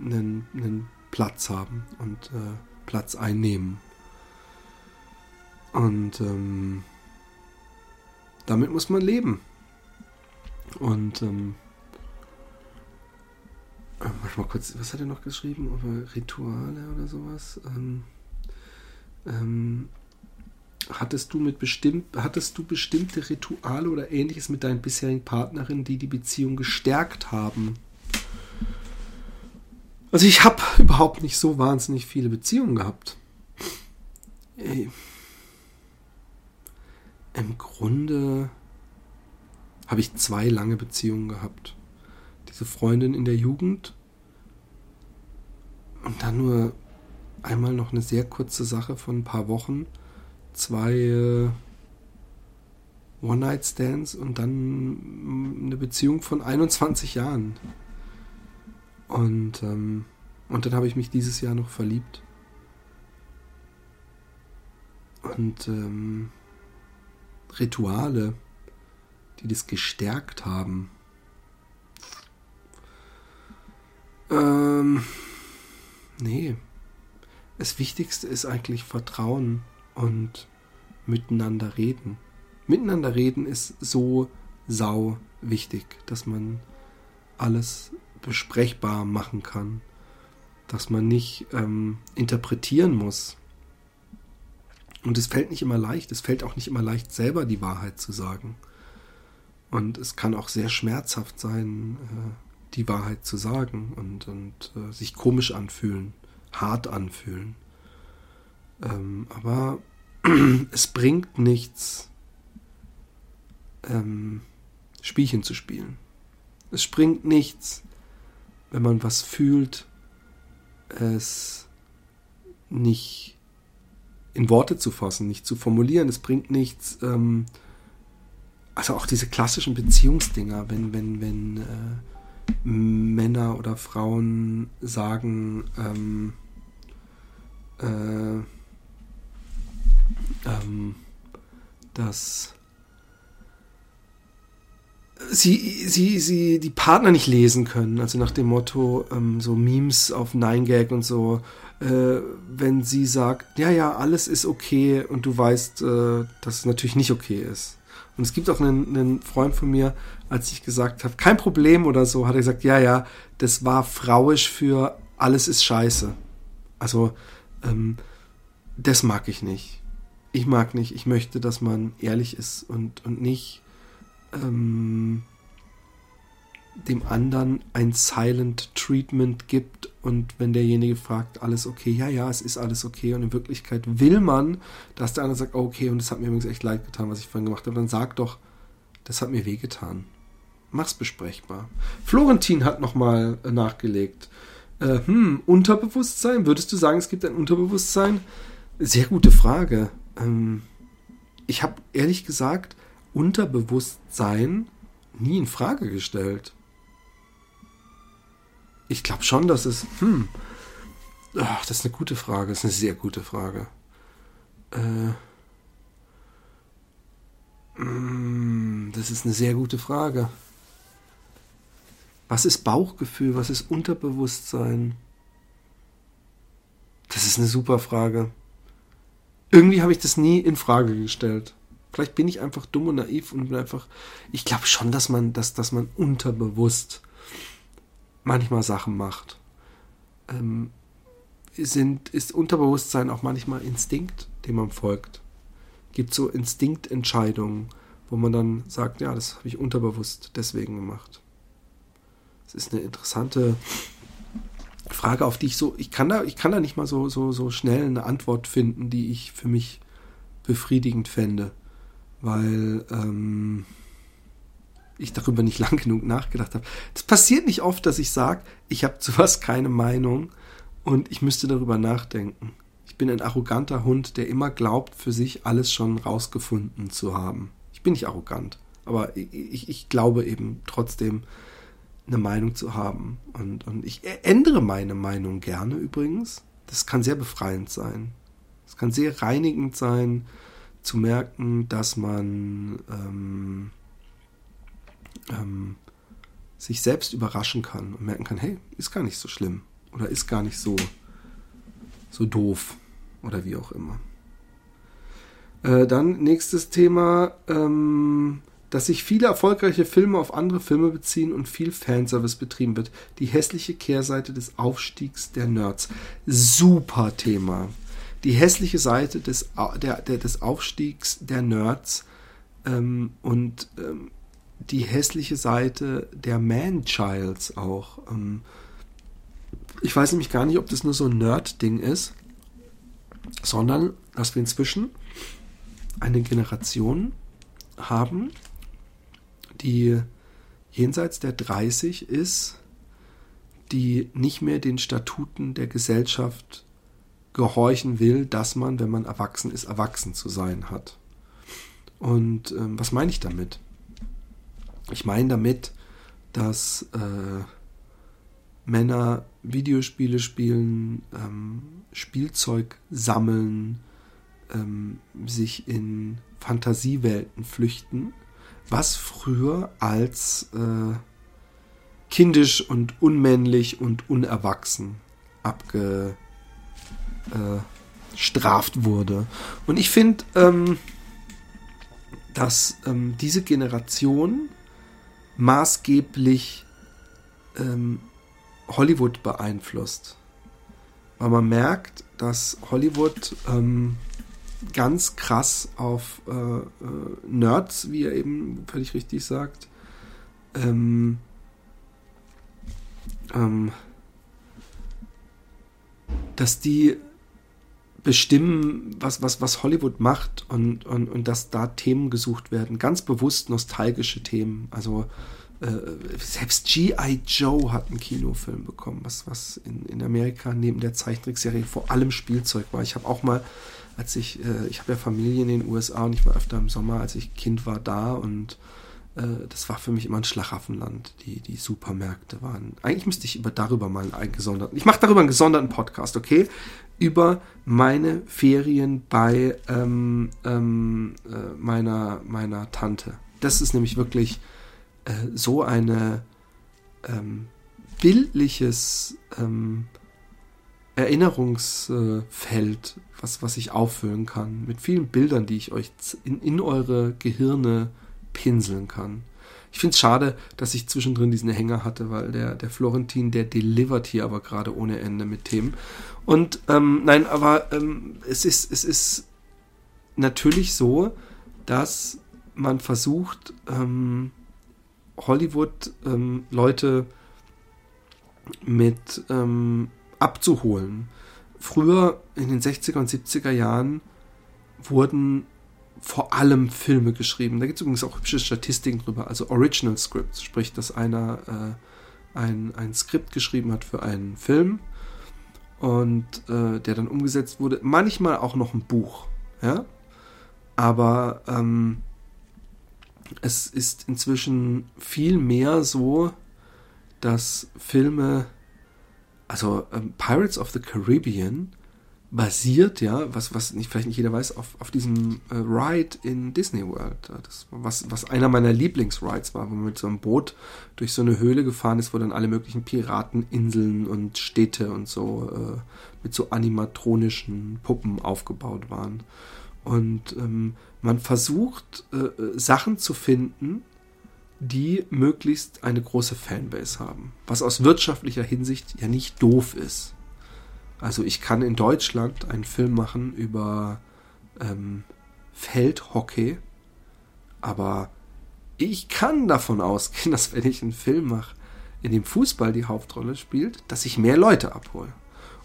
S1: einen, einen Platz haben und äh, Platz einnehmen. Und ähm, damit muss man leben. Und ähm, äh, warte mal kurz, was hat er noch geschrieben? Über Rituale oder sowas? Ähm, ähm, hattest du mit bestimmt, hattest du bestimmte Rituale oder ähnliches mit deinen bisherigen Partnerinnen, die die Beziehung gestärkt haben? Also ich habe *laughs* überhaupt nicht so wahnsinnig viele Beziehungen gehabt. Ey. Im Grunde habe ich zwei lange Beziehungen gehabt. Diese Freundin in der Jugend und dann nur einmal noch eine sehr kurze Sache von ein paar Wochen, zwei äh, One-Night-Stands und dann eine Beziehung von 21 Jahren. Und, ähm, und dann habe ich mich dieses Jahr noch verliebt. Und ähm, Rituale die das gestärkt haben. Ähm, nee. Das Wichtigste ist eigentlich Vertrauen und miteinander reden. Miteinander reden ist so sau wichtig, dass man alles besprechbar machen kann, dass man nicht ähm, interpretieren muss. Und es fällt nicht immer leicht, es fällt auch nicht immer leicht, selber die Wahrheit zu sagen. Und es kann auch sehr schmerzhaft sein, äh, die Wahrheit zu sagen und, und äh, sich komisch anfühlen, hart anfühlen. Ähm, aber *clears throat* es bringt nichts, ähm, Spielchen zu spielen. Es bringt nichts, wenn man was fühlt, es nicht in Worte zu fassen, nicht zu formulieren. Es bringt nichts, ähm, also auch diese klassischen Beziehungsdinger, wenn, wenn, wenn äh, Männer oder Frauen sagen, ähm, äh, ähm, dass sie, sie, sie die Partner nicht lesen können, also nach dem Motto, ähm, so Memes auf 9gag und so, äh, wenn sie sagt, ja, ja, alles ist okay und du weißt, äh, dass es natürlich nicht okay ist. Und es gibt auch einen, einen Freund von mir, als ich gesagt habe, kein Problem oder so, hat er gesagt, ja, ja, das war frauisch für alles ist scheiße. Also, ähm, das mag ich nicht. Ich mag nicht, ich möchte, dass man ehrlich ist und, und nicht ähm, dem anderen ein Silent Treatment gibt und wenn derjenige fragt, alles okay, ja, ja, es ist alles okay und in Wirklichkeit will man, dass der andere sagt, oh, okay, und es hat mir übrigens echt leid getan, was ich vorhin gemacht habe, dann sag doch, das hat mir wehgetan. Mach's besprechbar. Florentin hat nochmal äh, nachgelegt. Äh, hm, Unterbewusstsein, würdest du sagen, es gibt ein Unterbewusstsein? Sehr gute Frage. Ähm, ich habe ehrlich gesagt Unterbewusstsein nie in Frage gestellt ich glaube schon, dass es. Hm. Ach, das ist eine gute Frage. Das ist eine sehr gute Frage. Äh, mm, das ist eine sehr gute Frage. Was ist Bauchgefühl? Was ist Unterbewusstsein? Das ist eine super Frage. Irgendwie habe ich das nie in Frage gestellt. Vielleicht bin ich einfach dumm und naiv und bin einfach. Ich glaube schon, dass man, dass, dass man unterbewusst manchmal Sachen macht. Ähm, sind, ist Unterbewusstsein auch manchmal Instinkt, dem man folgt. Gibt so Instinktentscheidungen, wo man dann sagt, ja, das habe ich unterbewusst deswegen gemacht. Das ist eine interessante Frage, auf die ich so, ich kann da, ich kann da nicht mal so, so, so schnell eine Antwort finden, die ich für mich befriedigend fände. Weil, ähm, ich darüber nicht *laughs* lang genug nachgedacht habe. Es passiert nicht oft, dass ich sage, ich habe zu was keine Meinung und ich müsste darüber nachdenken. Ich bin ein arroganter Hund, der immer glaubt, für sich alles schon rausgefunden zu haben. Ich bin nicht arrogant, aber ich, ich, ich glaube eben trotzdem, eine Meinung zu haben. Und, und ich ändere meine Meinung gerne übrigens. Das kann sehr befreiend sein. Es kann sehr reinigend sein, zu merken, dass man ähm, ähm, sich selbst überraschen kann und merken kann, hey, ist gar nicht so schlimm oder ist gar nicht so, so doof oder wie auch immer. Äh, dann nächstes Thema, ähm, dass sich viele erfolgreiche Filme auf andere Filme beziehen und viel Fanservice betrieben wird. Die hässliche Kehrseite des Aufstiegs der Nerds. Super Thema. Die hässliche Seite des, der, der, des Aufstiegs der Nerds ähm, und ähm, die hässliche Seite der Man-Childs auch. Ähm, ich weiß nämlich gar nicht, ob das nur so ein Nerd-Ding ist, sondern dass wir inzwischen eine Generation haben, die jenseits der 30 ist, die nicht mehr den Statuten der Gesellschaft gehorchen will, dass man, wenn man erwachsen ist, erwachsen zu sein hat. Und ähm, was meine ich damit? Ich meine damit, dass äh, Männer Videospiele spielen, ähm, Spielzeug sammeln, ähm, sich in Fantasiewelten flüchten, was früher als äh, kindisch und unmännlich und unerwachsen abgestraft äh, wurde. Und ich finde, ähm, dass ähm, diese Generation maßgeblich ähm, Hollywood beeinflusst. Weil man merkt, dass Hollywood ähm, ganz krass auf äh, äh, Nerds, wie er eben völlig richtig sagt, ähm, ähm, dass die bestimmen, was, was, was Hollywood macht und, und, und dass da Themen gesucht werden. Ganz bewusst nostalgische Themen. Also äh, selbst G.I. Joe hat einen Kinofilm bekommen, was, was in, in Amerika neben der Zeichentrickserie vor allem Spielzeug war. Ich habe auch mal, als ich, äh, ich habe ja Familie in den USA und ich war öfter im Sommer, als ich Kind war da und äh, das war für mich immer ein Schlaraffenland, die, die Supermärkte waren. Eigentlich müsste ich über, darüber mal einen gesonderten, ich mache darüber einen gesonderten Podcast, okay? Über meine Ferien bei ähm, ähm, äh, meiner, meiner Tante. Das ist nämlich wirklich äh, so eine ähm, bildliches ähm, Erinnerungsfeld, was, was ich auffüllen kann, mit vielen Bildern, die ich euch in, in eure Gehirne pinseln kann. Ich finde es schade, dass ich zwischendrin diesen Hänger hatte, weil der, der Florentin, der delivert hier aber gerade ohne Ende mit Themen. Und ähm, nein, aber ähm, es, ist, es ist natürlich so, dass man versucht, ähm, Hollywood-Leute ähm, mit ähm, abzuholen. Früher in den 60er und 70er Jahren wurden vor allem Filme geschrieben. Da gibt es übrigens auch hübsche Statistiken drüber. Also Original Scripts, sprich, dass einer äh, ein, ein Skript geschrieben hat für einen Film und äh, der dann umgesetzt wurde. Manchmal auch noch ein Buch. Ja? Aber ähm, es ist inzwischen viel mehr so, dass Filme, also ähm, Pirates of the Caribbean basiert ja, was, was nicht, vielleicht nicht jeder weiß, auf, auf diesem äh, Ride in Disney World. Das, was, was einer meiner Lieblingsrides war, wo man mit so einem Boot durch so eine Höhle gefahren ist, wo dann alle möglichen Pirateninseln und Städte und so äh, mit so animatronischen Puppen aufgebaut waren. Und ähm, man versucht, äh, äh, Sachen zu finden, die möglichst eine große Fanbase haben. Was aus wirtschaftlicher Hinsicht ja nicht doof ist. Also ich kann in Deutschland einen Film machen über ähm, Feldhockey, aber ich kann davon ausgehen, *laughs* dass wenn ich einen Film mache, in dem Fußball die Hauptrolle spielt, dass ich mehr Leute abhole.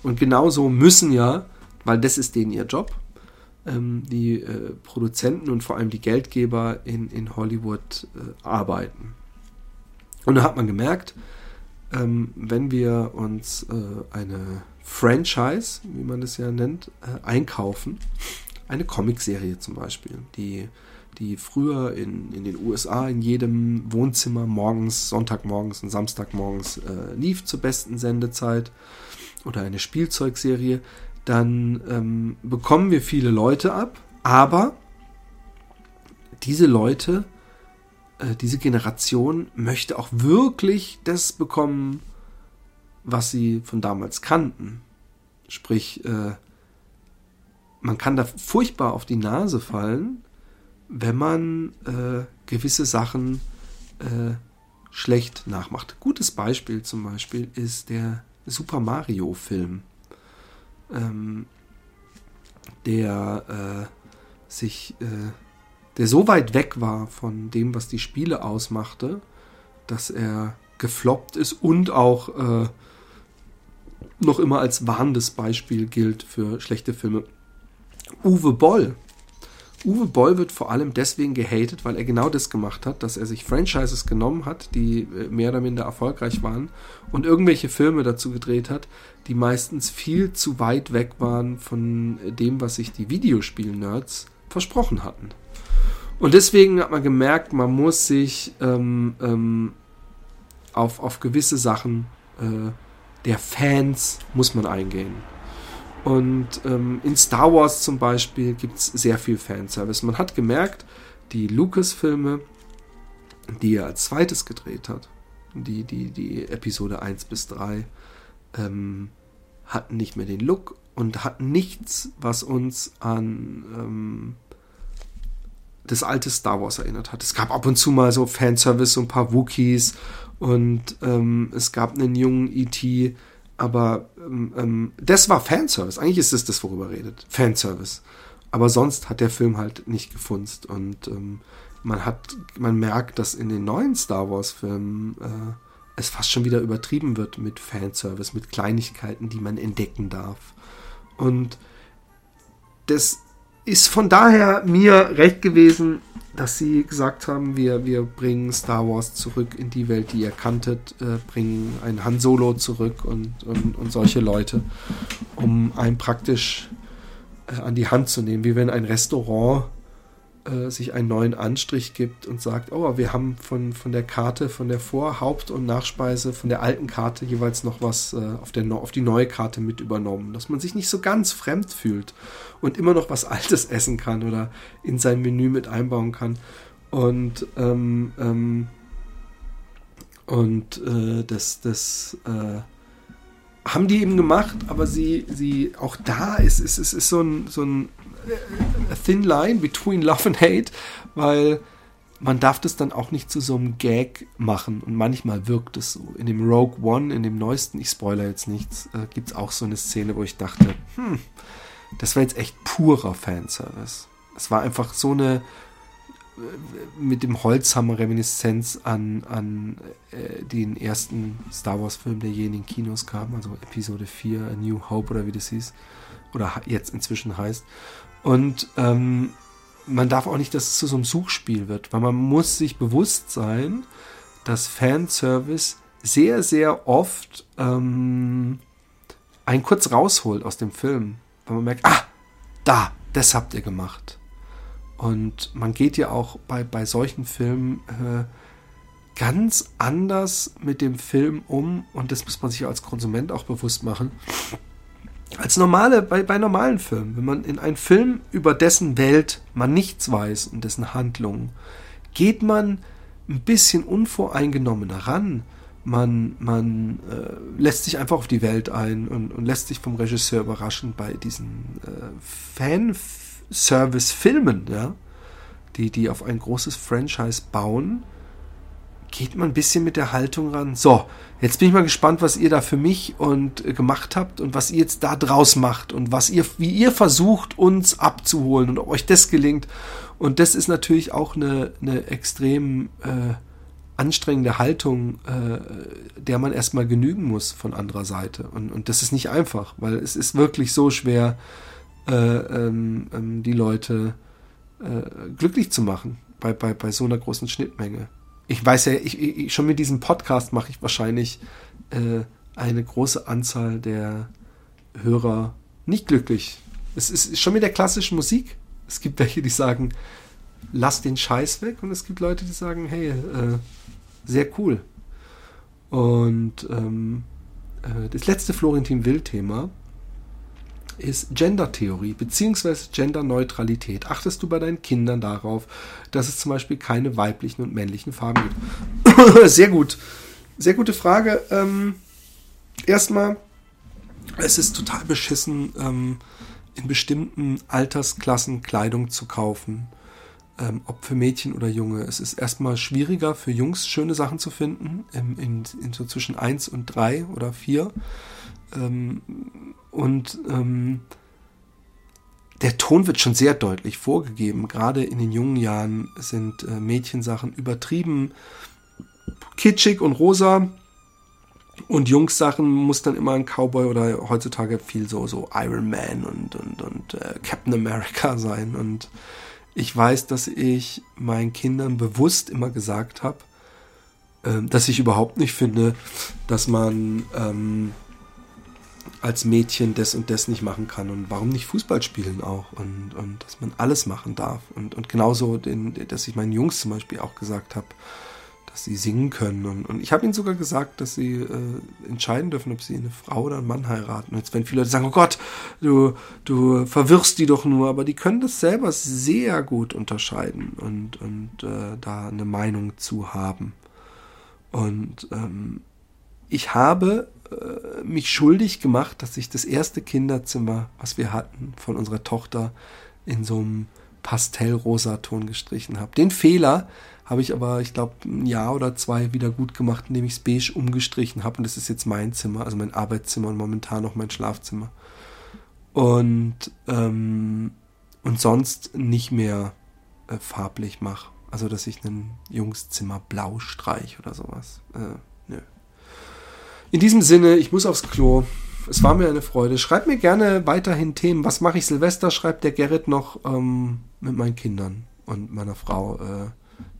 S1: Und genauso müssen ja, weil das ist denen ihr Job, ähm, die äh, Produzenten und vor allem die Geldgeber in, in Hollywood äh, arbeiten. Und da hat man gemerkt, ähm, wenn wir uns äh, eine Franchise, wie man das ja nennt, äh, einkaufen, eine Comicserie zum Beispiel, die die früher in, in den USA in jedem Wohnzimmer morgens, Sonntagmorgens und Samstagmorgens äh, lief zur besten Sendezeit. Oder eine Spielzeugserie, dann ähm, bekommen wir viele Leute ab, aber diese Leute, äh, diese Generation möchte auch wirklich das bekommen, was sie von damals kannten. Sprich, äh, man kann da furchtbar auf die Nase fallen, wenn man äh, gewisse Sachen äh, schlecht nachmacht. Gutes Beispiel zum Beispiel ist der Super Mario Film, ähm, der äh, sich, äh, der so weit weg war von dem, was die Spiele ausmachte, dass er gefloppt ist und auch äh, noch immer als warnendes Beispiel gilt für schlechte Filme. Uwe Boll Uwe Boll wird vor allem deswegen gehatet, weil er genau das gemacht hat, dass er sich Franchises genommen hat, die äh, mehr oder minder erfolgreich waren und irgendwelche Filme dazu gedreht hat, die meistens viel zu weit weg waren von dem, was sich die Videospiel-Nerds versprochen hatten. Und deswegen hat man gemerkt, man muss sich ähm, ähm, auf, auf gewisse Sachen äh, der Fans muss man eingehen. Und ähm, in Star Wars zum Beispiel gibt es sehr viel Fanservice. Man hat gemerkt, die Lucas-Filme, die er als zweites gedreht hat, die, die, die Episode 1 bis 3, ähm, hatten nicht mehr den Look und hatten nichts, was uns an ähm, das alte Star Wars erinnert hat. Es gab ab und zu mal so Fanservice, so ein paar Wookies und ähm, es gab einen jungen E.T., aber ähm, ähm, das war Fanservice. Eigentlich ist es das, worüber redet. Fanservice. Aber sonst hat der Film halt nicht gefunzt. Und ähm, man hat, man merkt, dass in den neuen Star Wars-Filmen äh, es fast schon wieder übertrieben wird mit Fanservice, mit Kleinigkeiten, die man entdecken darf. Und das ist von daher mir recht gewesen, dass sie gesagt haben, wir, wir bringen Star Wars zurück in die Welt, die ihr kanntet, äh, bringen einen Han Solo zurück und, und, und solche Leute, um einen praktisch äh, an die Hand zu nehmen, wie wenn ein Restaurant äh, sich einen neuen Anstrich gibt und sagt, oh, wir haben von, von der Karte, von der Vor-, Haupt- und Nachspeise, von der alten Karte jeweils noch was äh, auf, der, auf die neue Karte mit übernommen, dass man sich nicht so ganz fremd fühlt und immer noch was *laughs* Altes essen kann oder in sein Menü mit einbauen kann. Und ähm, ähm, und äh, das, das äh, haben die eben gemacht, aber sie, sie auch da ist, ist, ist, ist so ein, so ein thin line between love and hate, weil man darf das dann auch nicht zu so einem Gag machen und manchmal wirkt es so. In dem Rogue One, in dem neuesten, ich spoiler jetzt nichts, äh, gibt es auch so eine Szene, wo ich dachte, hm, das war jetzt echt purer Fanservice. Es war einfach so eine äh, mit dem Holzhammer Reminiszenz an, an äh, den ersten Star Wars Film, der je in den Kinos kam, also Episode 4, A New Hope oder wie das hieß, oder jetzt inzwischen heißt. Und ähm, man darf auch nicht, dass es zu so einem Suchspiel wird, weil man muss sich bewusst sein, dass Fanservice sehr, sehr oft ähm, einen kurz rausholt aus dem Film. Weil man merkt, ah, da, das habt ihr gemacht. Und man geht ja auch bei, bei solchen Filmen äh, ganz anders mit dem Film um und das muss man sich als Konsument auch bewusst machen als normale, bei, bei normalen Filmen, wenn man in einen Film über dessen Welt man nichts weiß und dessen Handlungen, geht man ein bisschen unvoreingenommener ran. Man, man äh, lässt sich einfach auf die Welt ein und, und lässt sich vom Regisseur überraschen bei diesen äh, Fanservice-Filmen, ja, die, die auf ein großes Franchise bauen, geht man ein bisschen mit der Haltung ran. So, jetzt bin ich mal gespannt, was ihr da für mich und äh, gemacht habt und was ihr jetzt da draus macht und was ihr, wie ihr versucht, uns abzuholen und ob euch das gelingt. Und das ist natürlich auch eine, eine extrem äh, anstrengende Haltung, äh, der man erstmal genügen muss von anderer Seite. Und, und das ist nicht einfach, weil es ist wirklich so schwer, äh, ähm, ähm, die Leute äh, glücklich zu machen bei, bei, bei so einer großen Schnittmenge. Ich weiß ja, ich, ich, schon mit diesem Podcast mache ich wahrscheinlich äh, eine große Anzahl der Hörer nicht glücklich. Es ist schon mit der klassischen Musik. Es gibt welche, die sagen, lass den Scheiß weg. Und es gibt Leute, die sagen, hey, äh, sehr cool. Und ähm, äh, das letzte Florentin Will-Thema ist Gender-Theorie bzw. Gender-Neutralität. Achtest du bei deinen Kindern darauf, dass es zum Beispiel keine weiblichen und männlichen Farben gibt? *coughs* Sehr gut. Sehr gute Frage. Ähm, erstmal, es ist total beschissen, ähm, in bestimmten Altersklassen Kleidung zu kaufen ähm, ob für Mädchen oder Junge. Es ist erstmal schwieriger für Jungs schöne Sachen zu finden, in, in, in so zwischen 1 und 3 oder 4. Ähm, und ähm, der Ton wird schon sehr deutlich vorgegeben. Gerade in den jungen Jahren sind äh, Mädchensachen übertrieben kitschig und rosa. Und Jungs-Sachen muss dann immer ein Cowboy oder heutzutage viel so, so Iron Man und, und, und äh, Captain America *laughs* sein. Und ich weiß, dass ich meinen Kindern bewusst immer gesagt habe, äh, dass ich überhaupt nicht finde, dass man ähm, als Mädchen das und das nicht machen kann und warum nicht Fußball spielen auch und, und dass man alles machen darf. Und, und genauso, den, dass ich meinen Jungs zum Beispiel auch gesagt habe, dass sie singen können. Und, und ich habe ihnen sogar gesagt, dass sie äh, entscheiden dürfen, ob sie eine Frau oder einen Mann heiraten. Und jetzt werden viele Leute sagen, oh Gott, du, du verwirrst die doch nur, aber die können das selber sehr gut unterscheiden und, und äh, da eine Meinung zu haben. Und ähm, ich habe äh, mich schuldig gemacht, dass ich das erste Kinderzimmer, was wir hatten, von unserer Tochter in so einem Pastellrosaton gestrichen habe. Den Fehler habe ich aber, ich glaube, ein Jahr oder zwei wieder gut gemacht, indem ich es beige umgestrichen habe. Und das ist jetzt mein Zimmer, also mein Arbeitszimmer und momentan noch mein Schlafzimmer. Und, ähm, und sonst nicht mehr äh, farblich mache. Also, dass ich ein Jungszimmer blau streich oder sowas. Äh. In diesem Sinne, ich muss aufs Klo. Es war mir eine Freude. Schreibt mir gerne weiterhin Themen. Was mache ich Silvester? Schreibt der Gerrit noch ähm, mit meinen Kindern und meiner Frau. Äh,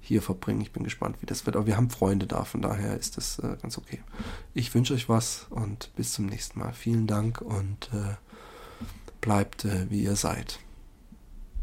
S1: hier verbringen. Ich bin gespannt, wie das wird. Aber wir haben Freunde da, von daher ist das äh, ganz okay. Ich wünsche euch was und bis zum nächsten Mal. Vielen Dank und äh, bleibt, äh, wie ihr seid.